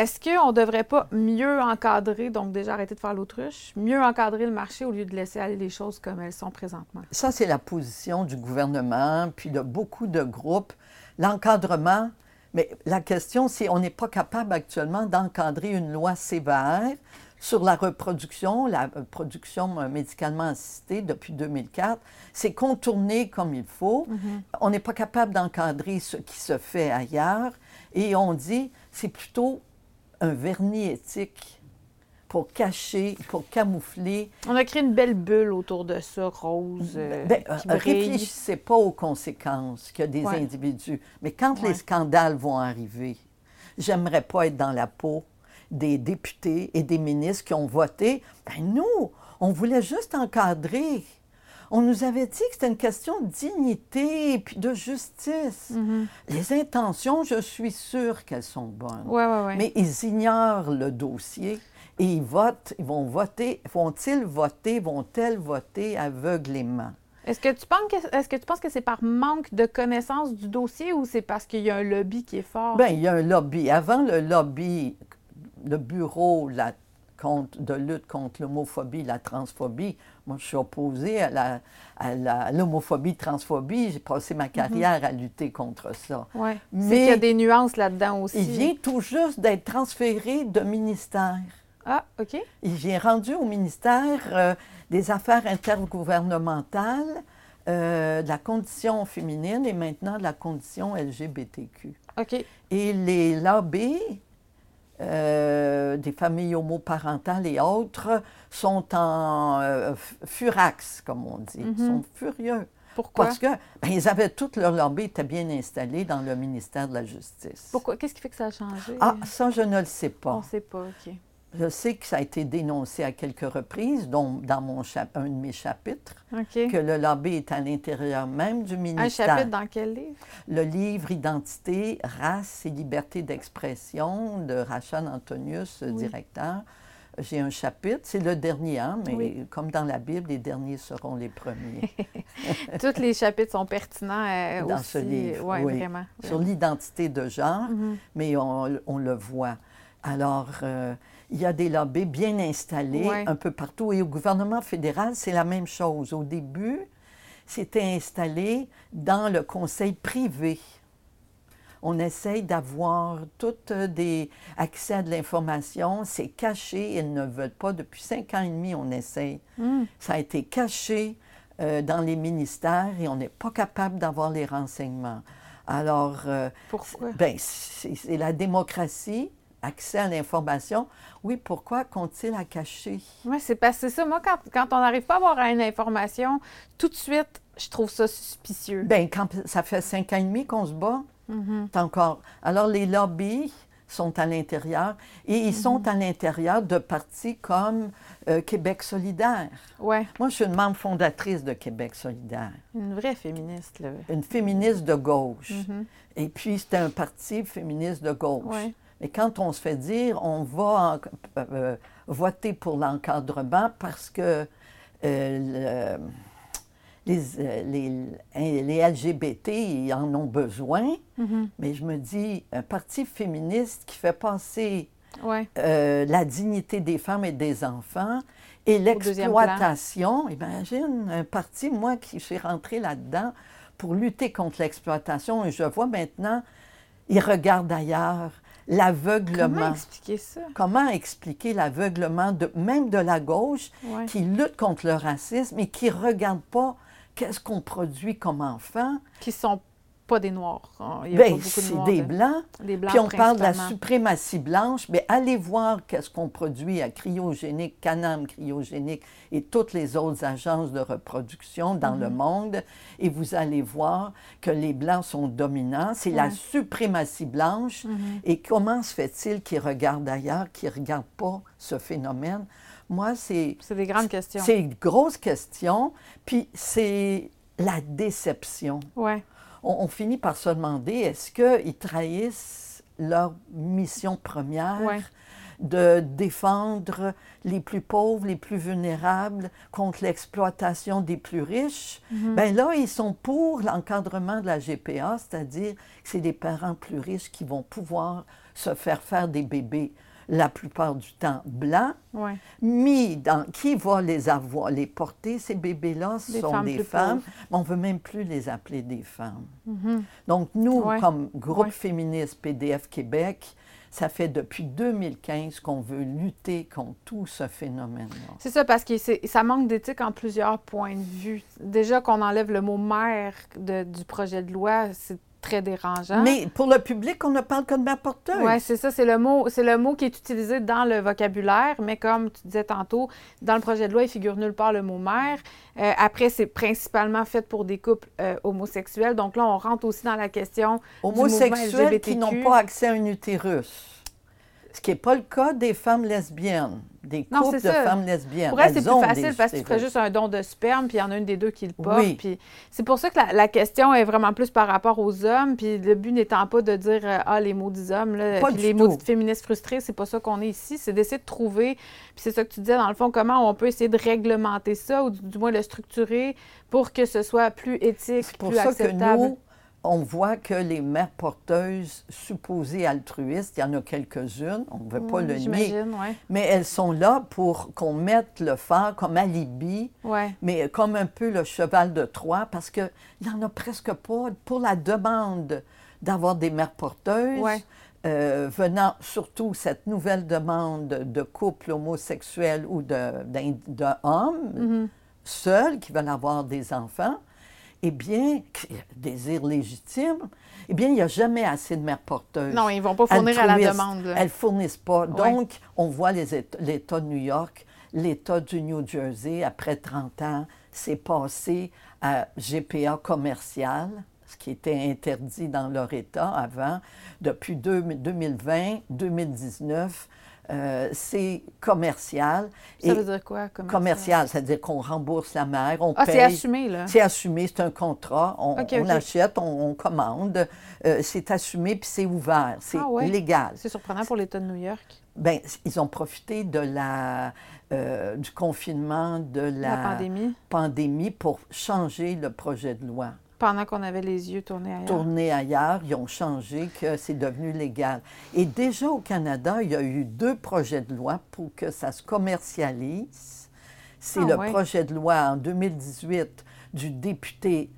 Est-ce qu'on ne devrait pas mieux encadrer, donc déjà arrêter de faire l'autruche, mieux encadrer le marché au lieu de laisser aller les choses comme elles sont présentement? Ça, c'est la position du gouvernement, puis de beaucoup de groupes. L'encadrement, mais la question, c'est on n'est pas capable actuellement d'encadrer une loi sévère sur la reproduction, la euh, production euh, médicalement assistée depuis 2004. C'est contourné comme il faut. On n'est pas capable d'encadrer ce qui se fait ailleurs. Et on dit, c'est plutôt un vernis éthique pour cacher, pour camoufler On a créé une belle bulle autour de ça, rose, euh, Ben, qui euh, réfléchissez pas aux conséquences que des Ouais. individus. Mais quand Ouais. les scandales vont arriver, j'aimerais pas être dans la peau des députés et des ministres qui ont voté. Ben nous, on voulait juste encadrer. On nous avait dit que c'était une question de dignité et puis de justice. Mhm. Les intentions, je suis sûre qu'elles sont bonnes. Ouais, ouais, ouais. Mais ils ignorent le dossier et ils votent, ils vont voter, vont-ils voter, vont-elles voter aveuglément? Est-ce que tu penses que est-ce que tu penses que c'est par manque de connaissance du dossier ou c'est parce qu'il y a un lobby qui est fort? Bien, il y a un lobby. Avant le lobby, le bureau la, contre- de lutte contre l'homophobie, la transphobie, moi, je suis opposée à la- à la- l'homophobie, transphobie. J'ai passé ma carrière à lutter contre ça. ouais. Mais- qu'il y a des nuances là-dedans aussi. Il vient tout juste d'être transféré de ministère. Ah, OK. Il vient rendu au ministère euh, des Affaires intergouvernementales, euh, de la condition féminine et maintenant de la condition LGBTQ. OK. Et les lobbies euh, des familles homoparentales et autres sont en euh, furax, comme on dit. Ils sont furieux. Pourquoi? Parce que ben, ils avaient tout leur lobby était bien installé dans le ministère de la Justice. Pourquoi? Qu'est-ce qui fait que ça a changé? Ah, ça, je ne le sais On pas. ne sait pas, OK. Je sais que ça a été dénoncé à quelques reprises, dont dans mon un de mes chapitres, que le lobby est à l'intérieur même du Un ministère. chapitre dans quel livre? Le livre Identité, race et liberté d'expression de Rachel Antonius, Oui. directeur. J'ai un chapitre, c'est le dernier, hein, mais Oui. comme dans la Bible, les derniers seront les premiers. Tous les chapitres sont pertinents euh, Dans aussi. ce livre, Ouais, oui. vraiment. Sur l'identité de genre, Mhm. mais on, on le voit. Alors, euh, il y a des lobbies bien installés Ouais. un peu partout. Et au gouvernement fédéral, c'est la même chose. Au début, c'était installé dans le conseil privé. On essaye d'avoir tout euh, des accès à de l'information. C'est caché. Ils ne veulent pas. Depuis cinq ans et demi, on essaye. Mm. Ça a été caché euh, dans les ministères et on n'est pas capable d'avoir les renseignements. Alors, euh, Pourquoi? ben, c'est la démocratie accès à l'information, oui, pourquoi qu'ont-ils à cacher? Oui, c'est parce que c'est ça. Moi, quand, quand on n'arrive pas à avoir une information, tout de suite, je trouve ça suspicieux. Bien, quand ça fait cinq ans et demi qu'on se bat, c'est encore. Alors, les lobbies sont à l'intérieur et ils sont à l'intérieur de partis comme euh, Québec solidaire. Ouais. Moi, je suis une membre fondatrice de Québec solidaire. Une vraie féministe, là. Une féministe de gauche. Et puis, c'était un parti féministe de gauche. Ouais. Mais quand on se fait dire, on va en- euh, voter pour l'encadrement parce que euh, le- les, euh, les, les LGBT, ils en ont besoin. Mm-hmm. Mais je me dis, un parti féministe qui fait passer Ouais. euh, la dignité des femmes et des enfants et l'exploitation. Imagine un parti, moi, qui suis rentré là-dedans pour lutter contre l'exploitation et je vois maintenant, ils regardent ailleurs l'aveuglement. Comment expliquer ça? Comment expliquer l'aveuglement de, même de la gauche Ouais. qui lutte contre le racisme et qui ne regarde pas qu'est-ce qu'on produit comme enfant? Qui sont pas des Noirs. Il y a pas Bien, beaucoup de c'est Noirs. des de- Blancs. Des Blancs Puis on parle de la suprématie blanche, mais allez voir qu'est-ce qu'on produit à Cryogénique, Canam Cryogénique et toutes les autres agences de reproduction dans le monde, et vous allez voir que les Blancs sont dominants. C'est la suprématie blanche. Mm-hmm. Et comment se fait-il qu'ils regardent ailleurs, qu'ils ne regardent pas ce phénomène? Moi, c'est... C'est des grandes questions. C'est une grosse question, puis c'est la déception Ouais. On, on finit par se demander est-ce qu'ils trahissent leur mission première Ouais. de défendre les plus pauvres, les plus vulnérables contre l'exploitation des plus riches? Mm-hmm. Ben là, ils sont pour l'encadrement de la GPA, c'est-à-dire que c'est des parents plus riches qui vont pouvoir se faire faire des bébés la plupart du temps blancs, Ouais. mis dans qui va les avoir, les porter ces bébés-là ce sont femmes des femmes, mais on veut même plus les appeler des femmes. Donc nous, Ouais. comme groupe Ouais. féministe PDF Québec, ça fait depuis 2015 qu'on veut lutter contre tout ce phénomène-là. C'est ça, parce que ça manque d'éthique en plusieurs points de vue. Déjà qu'on enlève le mot mère de- du projet de loi, c'est très dérangeant. Mais pour le public, on ne parle que de mère porteuse. Oui, c'est ça, c'est le mot, c'est le mot qui est utilisé dans le vocabulaire, mais comme tu disais tantôt, dans le projet de loi, il figure nulle part le mot mère. Euh, après, c'est principalement fait pour des couples euh, homosexuels. Donc là, on rentre aussi dans la question du mouvement Homosexuels qui n'ont pas accès à un utérus. Ce qui n'est pas le cas des femmes lesbiennes, des Non, couples de c'est ça. femmes lesbiennes. Pour elle, c'est Elles ont plus facile parce que tu ferais utérus. juste un don de sperme, puis il y en a une des deux qui le porte. Oui. Puis c'est pour ça que la, la question est vraiment plus par rapport aux hommes, puis le but n'étant pas de dire euh, ah les maudits hommes, là, puis les tout. maudites féministes frustrées, c'est pas ça qu'on est ici, c'est d'essayer de trouver, puis c'est ça que tu disais dans le fond, comment on peut essayer de réglementer ça ou du, du moins le structurer pour que ce soit plus éthique, C'est pour plus ça que acceptable. nous, on voit que les mères porteuses supposées altruistes, il y en a quelques-unes, on ne veut pas le nier, mais elles sont là pour qu'on mette le phare comme alibi, Ouais. mais comme un peu le cheval de Troie, parce qu'il n'y en a presque pas pour la demande d'avoir des mères porteuses. Ouais. euh, venant surtout cette nouvelle demande de couples homosexuels ou de, d'in- de hommes Mhm. seuls qui veulent avoir des enfants, eh bien, désir légitime, eh bien, il n'y a jamais assez de mères porteuses. Non, ils vont pas fournir à la demande. là. Elles fournissent pas. Donc, on voit l'État de New York, l'État du New Jersey, après 30 ans, c'est passé à GPA commercial, ce qui était interdit dans leur État avant. Depuis deux- 2020, 2019, euh, c'est commercial. Ça veut dire quoi? Commercial? commercial, c'est-à-dire qu'on rembourse la mère, on Ah, paye. c'est assumé, là. C'est assumé, c'est un contrat. On, OK, on achète, on, on commande. euh, c'est assumé, puis c'est ouvert. C'est Ah ouais? légal. C'est surprenant pour l'État de New York. Ben, ils ont profité de la, euh, du confinement, de la, La pandémie. pandémie pour changer le projet de loi. Pendant qu'on avait les yeux tournés ailleurs. Tourner ailleurs, ils ont changé que c'est devenu légal. Et déjà au Canada, il y a eu deux projets de loi pour que ça se commercialise. C'est Ah le ouais. projet de loi en 2018 du député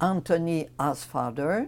Anthony Osfather.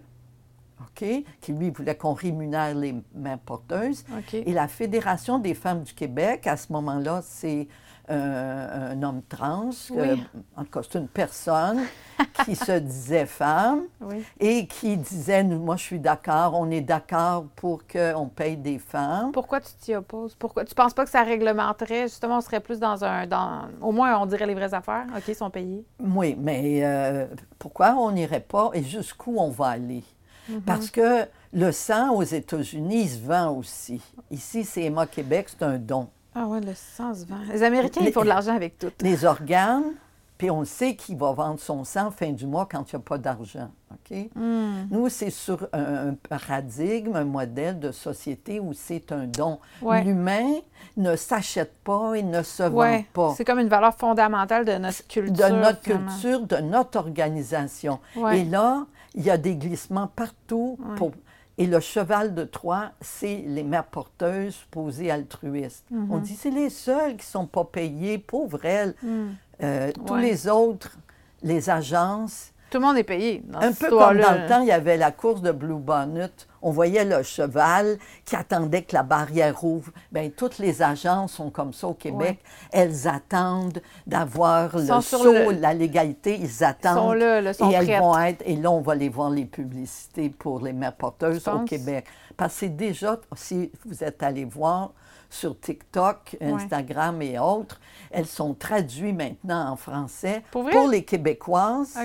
OK, qui lui voulait qu'on rémunère les mères porteuses. Et la Fédération des femmes du Québec, à ce moment-là, c'est euh, un homme trans, Oui. euh, en tout cas, c'est une personne qui se disait femme Oui. et qui disait, moi je suis d'accord, on est d'accord pour qu'on paye des femmes. Pourquoi tu t'y opposes? Pourquoi? Tu penses pas que ça réglementerait? Justement, on serait plus dans un... Dans, au moins, on dirait les vraies affaires? OK, ils sont payés. Oui, mais euh, pourquoi on n'irait pas et jusqu'où on va aller? Mm-hmm. Parce que le sang aux États-Unis, il se vend aussi. Ici, c'est Emma Québec, c'est un don. Ah ouais, le sang se vend. Les Américains, Les- ils font de l'argent avec tout. Les organes, puis on sait qu'il va vendre son sang fin du mois quand il n'y a pas d'argent. OK? Hmm. Nous, c'est sur un, un paradigme, un modèle de société où c'est un don. Ouais. L'humain ne s'achète pas et ne se vend pas. c'est comme une valeur fondamentale de notre culture. de notre finalement. culture, de notre organisation. Ouais. Et là, il y a des glissements partout. Ouais. Pour... Et le cheval de Troie, c'est les mères porteuses posées altruistes. Mm-hmm. On dit c'est les seules qui ne sont pas payées, pauvres elles. Hmm. Euh, Tous les autres, les agences, Tout le monde est payé dans un peu comme dans le temps, il y avait la course de Blue Bonnet. On voyait le cheval qui attendait que la barrière ouvre. Bien, toutes les agences sont comme ça au Québec. Elles attendent d'avoir le saut, le- la légalité. Ils Ils sont attendent. là, sont et elles vont être. Et là, on va les voir les publicités pour les mères porteuses au? Québec. Parce que déjà, si vous êtes allé voir sur TikTok, Ouais. Instagram et autres, elles sont traduites maintenant en français Pour les Québécoises.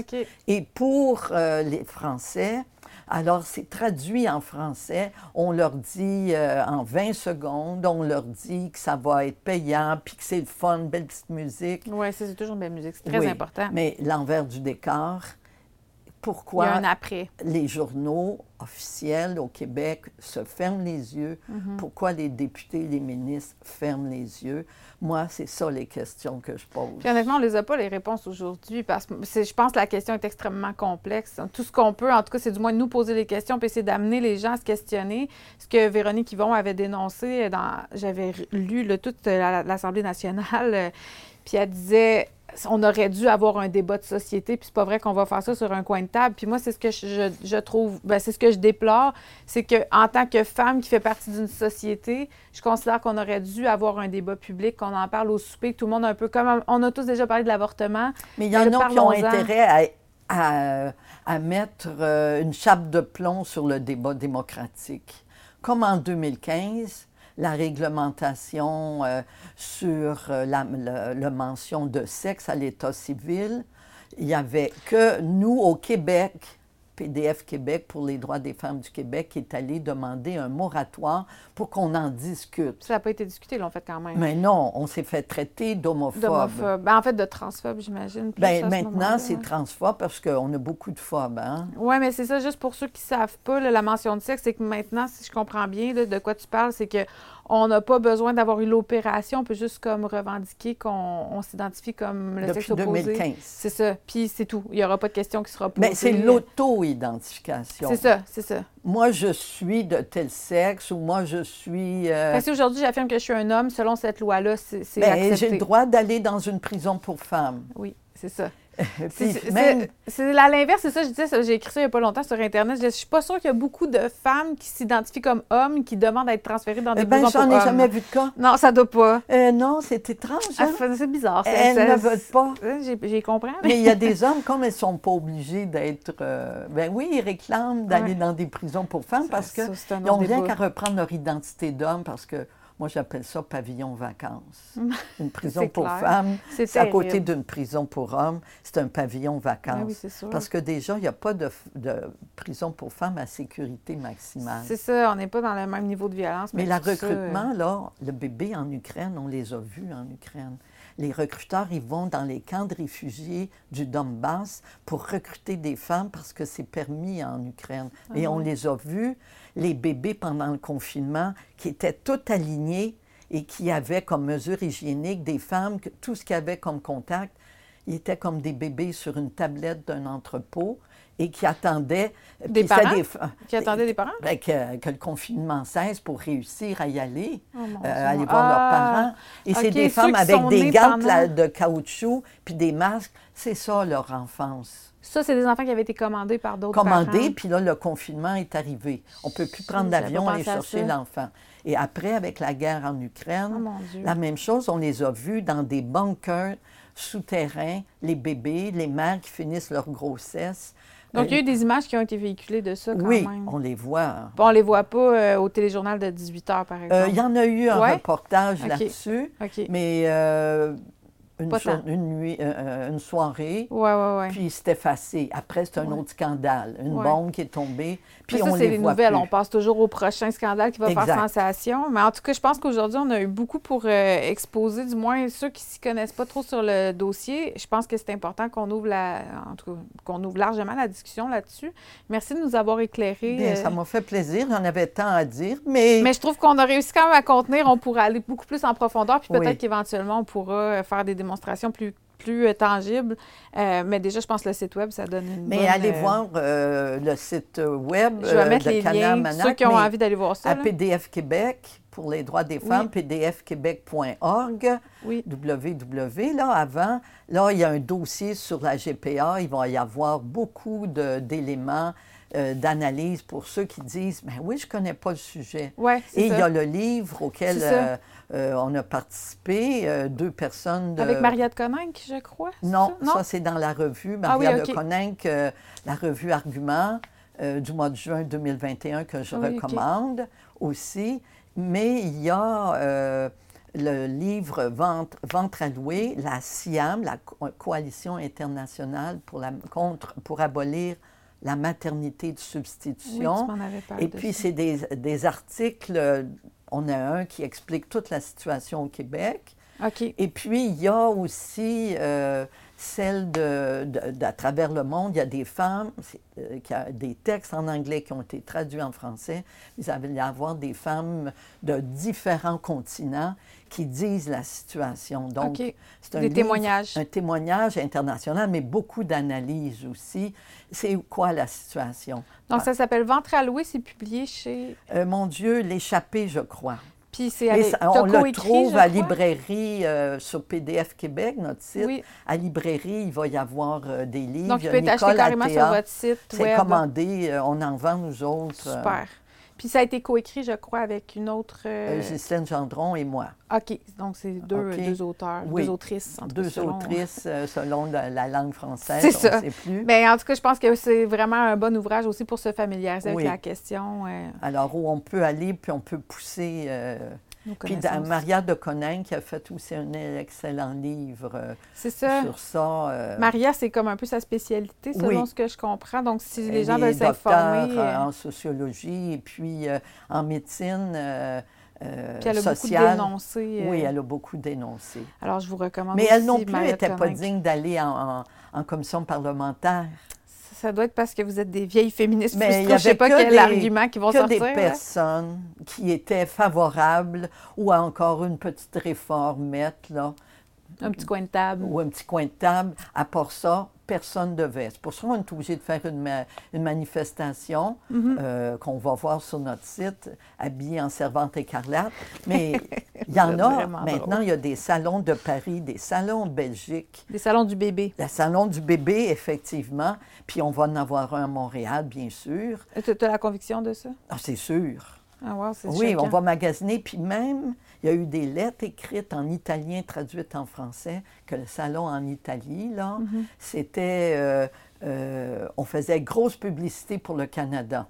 Et pour euh, les Français, alors c'est traduit en français. On leur dit euh, en 20 secondes, on leur dit que ça va être payant, puis que c'est le fun, belle petite musique. Oui, c'est toujours une belle musique. C'est très Oui, important. Mais l'envers du décor, Il y pourquoi a un après. les journaux officiels au Québec se ferment les yeux? Mhm. Pourquoi les députés, les ministres ferment les yeux? Moi, c'est ça les questions que je pose. Puis honnêtement, on les a pas les réponses aujourd'hui parce que je pense que la question est extrêmement complexe. Tout ce qu'on peut, en tout cas, c'est du moins de nous poser les questions puis essayer d'amener les gens à se questionner. Ce que Véronique Yvon avait dénoncé dans, j'avais lu là, toute la- l'Assemblée nationale, euh, puis elle disait on aurait dû avoir un débat de société, puis c'est pas vrai qu'on va faire ça sur un coin de table. Puis moi, c'est ce que je, je- trouve, ben, c'est ce que je déplore, c'est que en tant que femme qui fait partie d'une société, je considère qu'on aurait dû avoir un débat public, qu'on en parle au souper, que tout le monde un peu comme on a tous déjà parlé de l'avortement. Mais il y en a qui ont intérêt à, à- à mettre euh, une chape de plomb sur le débat démocratique. Comme en 2015, la réglementation euh, sur euh, la mention de sexe à l'état civil, il n'y avait que nous au Québec, PDF Québec pour les droits des femmes du Québec, qui est allé demander un moratoire pour qu'on en discute. Ça n'a pas été discuté, l'ont fait quand même. Mais non, on s'est fait traiter d'homophobe. Ben, en fait, de transphobe, j'imagine. Ben, maintenant, c'est ouais. transphobe parce qu'on a beaucoup de phobes. Hein? Oui, mais c'est ça, juste pour ceux qui ne savent pas, là, la mention de sexe, c'est que maintenant, si je comprends bien là, de quoi tu parles, c'est que on n'a pas besoin d'avoir eu l'opération, on peut juste comme revendiquer qu'on on s'identifie comme le Depuis sexe opposé. 2015. C'est ça. Puis c'est tout. Il n'y aura pas de question qui sera posée. Mais c'est l'auto-identification. C'est ça, c'est ça. Moi, je suis de tel sexe ou moi, je suis. euh, Fait que si aujourd'hui j'affirme que je suis un homme, selon cette loi-là, c'est c'est ben, accepté. j'ai le droit d'aller dans une prison pour femmes. Oui, c'est ça. C'est- même- à l'inverse, c'est ça, je disais, j'ai écrit ça il n'y a pas longtemps sur Internet. Je, je suis pas sûre qu'il y a beaucoup de femmes qui s'identifient comme hommes qui demandent à être transférées dans des Eh ben, prisons j'en ai jamais vu de cas. Non, ça doit pas. Euh, non, c'est étrange. Ah, Hein? c'est bizarre. Elles ne veulent pas. J'ai compris. Mais il y a des hommes, comme elles ne sont pas obligés d'être. euh, ben oui, ils réclament d'aller Ouais. dans des prisons pour femmes parce que Ça, c'est un Ils ont autre rien qu'à reprendre leur identité d'homme parce que moi, j'appelle ça pavillon vacances. Une prison pour clair. femmes, C'est à côté d'une prison pour hommes, c'est un pavillon vacances. Ah oui, c'est sûr. parce que déjà, il n'y a pas de, de prison pour femmes à sécurité maximale. C'est ça, on n'est pas dans le même niveau de violence. Mais Mais, le ça, euh, recrutement, là, le bébé en Ukraine, on les a vus en Ukraine. Les recruteurs, ils vont dans les camps de réfugiés du Donbass pour recruter des femmes parce que c'est permis en Ukraine. Et Ah on ouais. les a vus, les bébés pendant le confinement, qui étaient tout alignés et qui avaient comme mesure hygiénique des femmes, tout ce qu'il y avait comme contact, ils étaient comme des bébés sur une tablette d'un entrepôt et qui attendaient... Des parents? des Qui attendaient des parents? ben, que, que le confinement cesse pour réussir à y aller, Oh, euh, aller voir Ah, leurs parents. Et c'est des femmes avec des gants pendant- de caoutchouc puis des masques. C'est ça leur enfance. Ça, c'est des enfants qui avaient été commandés par d'autres parents. Commandés, puis là, le confinement est arrivé. On ne peut plus prendre l'avion aller chercher l'enfant. Et après, avec la guerre en Oh Ukraine, Dieu. la même chose, on les a vus dans des bunkers souterrains, les bébés, les mères qui finissent leur grossesse. Donc, il y a eu des images qui ont été véhiculées de ça quand oui, même. on les voit. Bon, on les voit pas euh, au téléjournal de 18 h, par exemple. Euh, Il y en a eu un Ouais? reportage là-dessus, mais euh, une, nuit, euh, une soirée, Ouais, ouais, ouais. puis c'est effacé. Après, c'est un autre scandale, une bombe qui est tombée, puis Mais ça, c'est les nouvelles. plus. On passe toujours au prochain scandale qui va faire sensation. Mais en tout cas, je pense qu'aujourd'hui, on a eu beaucoup pour euh, exposer, du moins ceux qui s'y connaissent pas trop sur le dossier. Je pense que c'est important qu'on ouvre la, en tout cas, qu'on ouvre largement la discussion là-dessus. Merci de nous avoir éclairés. Bien, euh, ça m'a fait plaisir, j'en avais tant à dire, mais, mais je trouve qu'on a réussi quand même à contenir. On pourrait aller beaucoup plus en profondeur, puis peut-être Oui. qu'éventuellement, on pourra euh, faire des démonstrations plus, plus euh, tangibles. Euh, mais déjà, je pense que le site Web, ça donne une mais bonne, allez euh, voir euh, le site web Je vais mettre de les Canal liens, Manac, ceux qui ont mais envie d'aller voir ça. à là. PDF Québec pour les droits des femmes, pdfquebec.org. Oui. www, là, avant, là, il y a un dossier sur la GPA. Il va y avoir beaucoup d'éléments d'analyse pour ceux qui disent, ben oui, je ne connais pas le sujet. Oui, c'est Et il y a le livre auquel. Euh, on a participé, euh, deux personnes de... Avec Mariette Coninck, je crois. Non, ça? ça, c'est dans la revue, Ah oui, Maria ok. de Coninck, euh, la revue Argument du mois de juin 2021 que je Ah oui, recommande aussi. Mais il y a le livre Ventre, Ventre alloué, la CIAM, la Co- Coalition internationale pour, la, contre, pour abolir la maternité de Oui, tu substitution. avais parlé Et de puis, c'est des, des articles, on a un qui explique toute la situation au Québec. OK. Et puis, il y a aussi euh, celle de, de- d'à travers le monde, il y a des femmes, euh, qui a des textes en anglais qui ont été traduits en français. Il va y avoir des femmes de différents continents qui disent la situation. Donc, c'est un Des livre- témoignages. un témoignage international, mais beaucoup d'analyses aussi. C'est quoi la situation? Donc, ça s'appelle Ventre alloué, c'est publié chez. Euh, mon Dieu, l'échappée, je crois. Puis c'est on le trouve à librairie euh, sur PDF Québec, notre site. Oui. À librairie, il va y avoir euh, des livres. Donc, il peut être acheté carrément sur votre site C'est commandé, euh, on en vend nous autres. Super. Puis ça a été coécrit, je crois, avec une autre. euh, euh, Ghislaine Gendron et moi. OK. Donc, c'est deux, auteurs, Oui. deux autrices. en tout cas, Deux selon- autrices euh, selon la, la langue française. C'est ça. sait plus. Bien, en tout cas, je pense que c'est vraiment un bon ouvrage aussi pour se familiariser Oui. avec la question. euh, Alors, où on peut aller, puis on peut pousser. euh, puis Maria de Conin qui a fait aussi un excellent livre euh, ça. sur ça. euh, Maria, c'est comme un peu sa spécialité, selon Oui. ce que je comprends. Donc, si les Elle gens veulent s'informer. euh, en sociologie et puis en médecine euh, Puis elle a sociale. beaucoup dénoncé. euh, Oui, elle a beaucoup dénoncé. Alors, je vous recommande Mais aussi elle non plus n'était pas digne d'aller en, en- en commission parlementaire. Ça doit être parce que vous êtes des vieilles féministes Mais Je sais avait pas que quel des- argument qui vont que sortir. des là. personnes qui étaient favorables ou à encore une petite réformette, là, Un petit coin de table. ou un petit coin de table. À part ça, personne ne devait. C'est pour ça qu'on est obligé de faire une, ma- une manifestation Mhm. euh, qu'on va voir sur notre site, habillée en servante écarlate. Mais il y en a. Maintenant, il y a des salons de Paris, des salons de Belgique, Des salons du bébé. le salon du bébé, effectivement. Puis on va en avoir un à Montréal, bien sûr. Tu as la conviction de ça? Ah, c'est sûr. Ah, wow, c'est Oui, on va magasiner. Puis même, il y a eu des lettres écrites en italien, traduites en français, que le salon en Italie, là, Mhm. c'était... euh, euh, on faisait grosse publicité pour le Canada.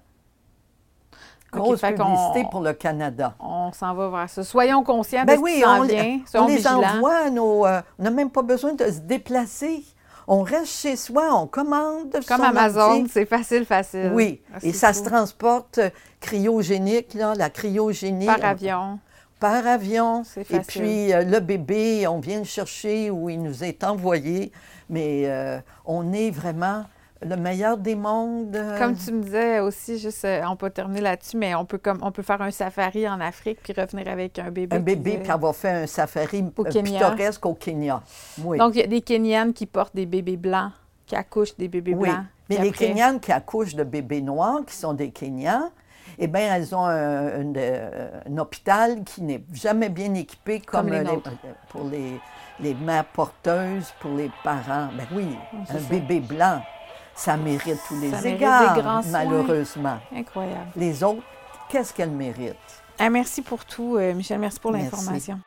Grosse publicité pour le Canada. On s'en va vers ça. Soyons conscients de Ben ce oui, qui s'en on, les- vient. on Soyons les vigilants. envoie à nos... euh, on n'a même pas besoin de se déplacer. On reste chez soi, on commande Comme Amazon, c'est facile, facile. Oui, Ah, et ça fou. se transporte cryogénique, là, la cryogénie. Par on- avion. Par avion. Et puis euh, le bébé, on vient le chercher où il nous est envoyé. Mais euh, on est vraiment le meilleur des mondes. euh, Comme tu me disais aussi, juste, on peut terminer là-dessus, mais on peut, comme, on peut faire un safari en Afrique puis revenir avec un bébé. un bébé, puis avoir fait un safari Au Kenya. pittoresque au Kenya. Oui. Donc, il y a des Kenyanes qui portent des bébés blancs, qui accouchent des bébés oui. blancs. Mais les après- Kenyanes qui accouchent de bébés noirs, qui sont des Kenyans, eh bien, elles ont un, un- euh, un hôpital qui n'est jamais bien équipé comme, Comme les nôtres. pour les, les mères porteuses, pour les parents. Ben oui, un ça. bébé blanc. ça mérite tous les Ça égards, des soins. malheureusement. Incroyable. Les autres, qu'est-ce qu'elles méritent? Ah, merci pour tout, euh, Michel. Merci pour l'information.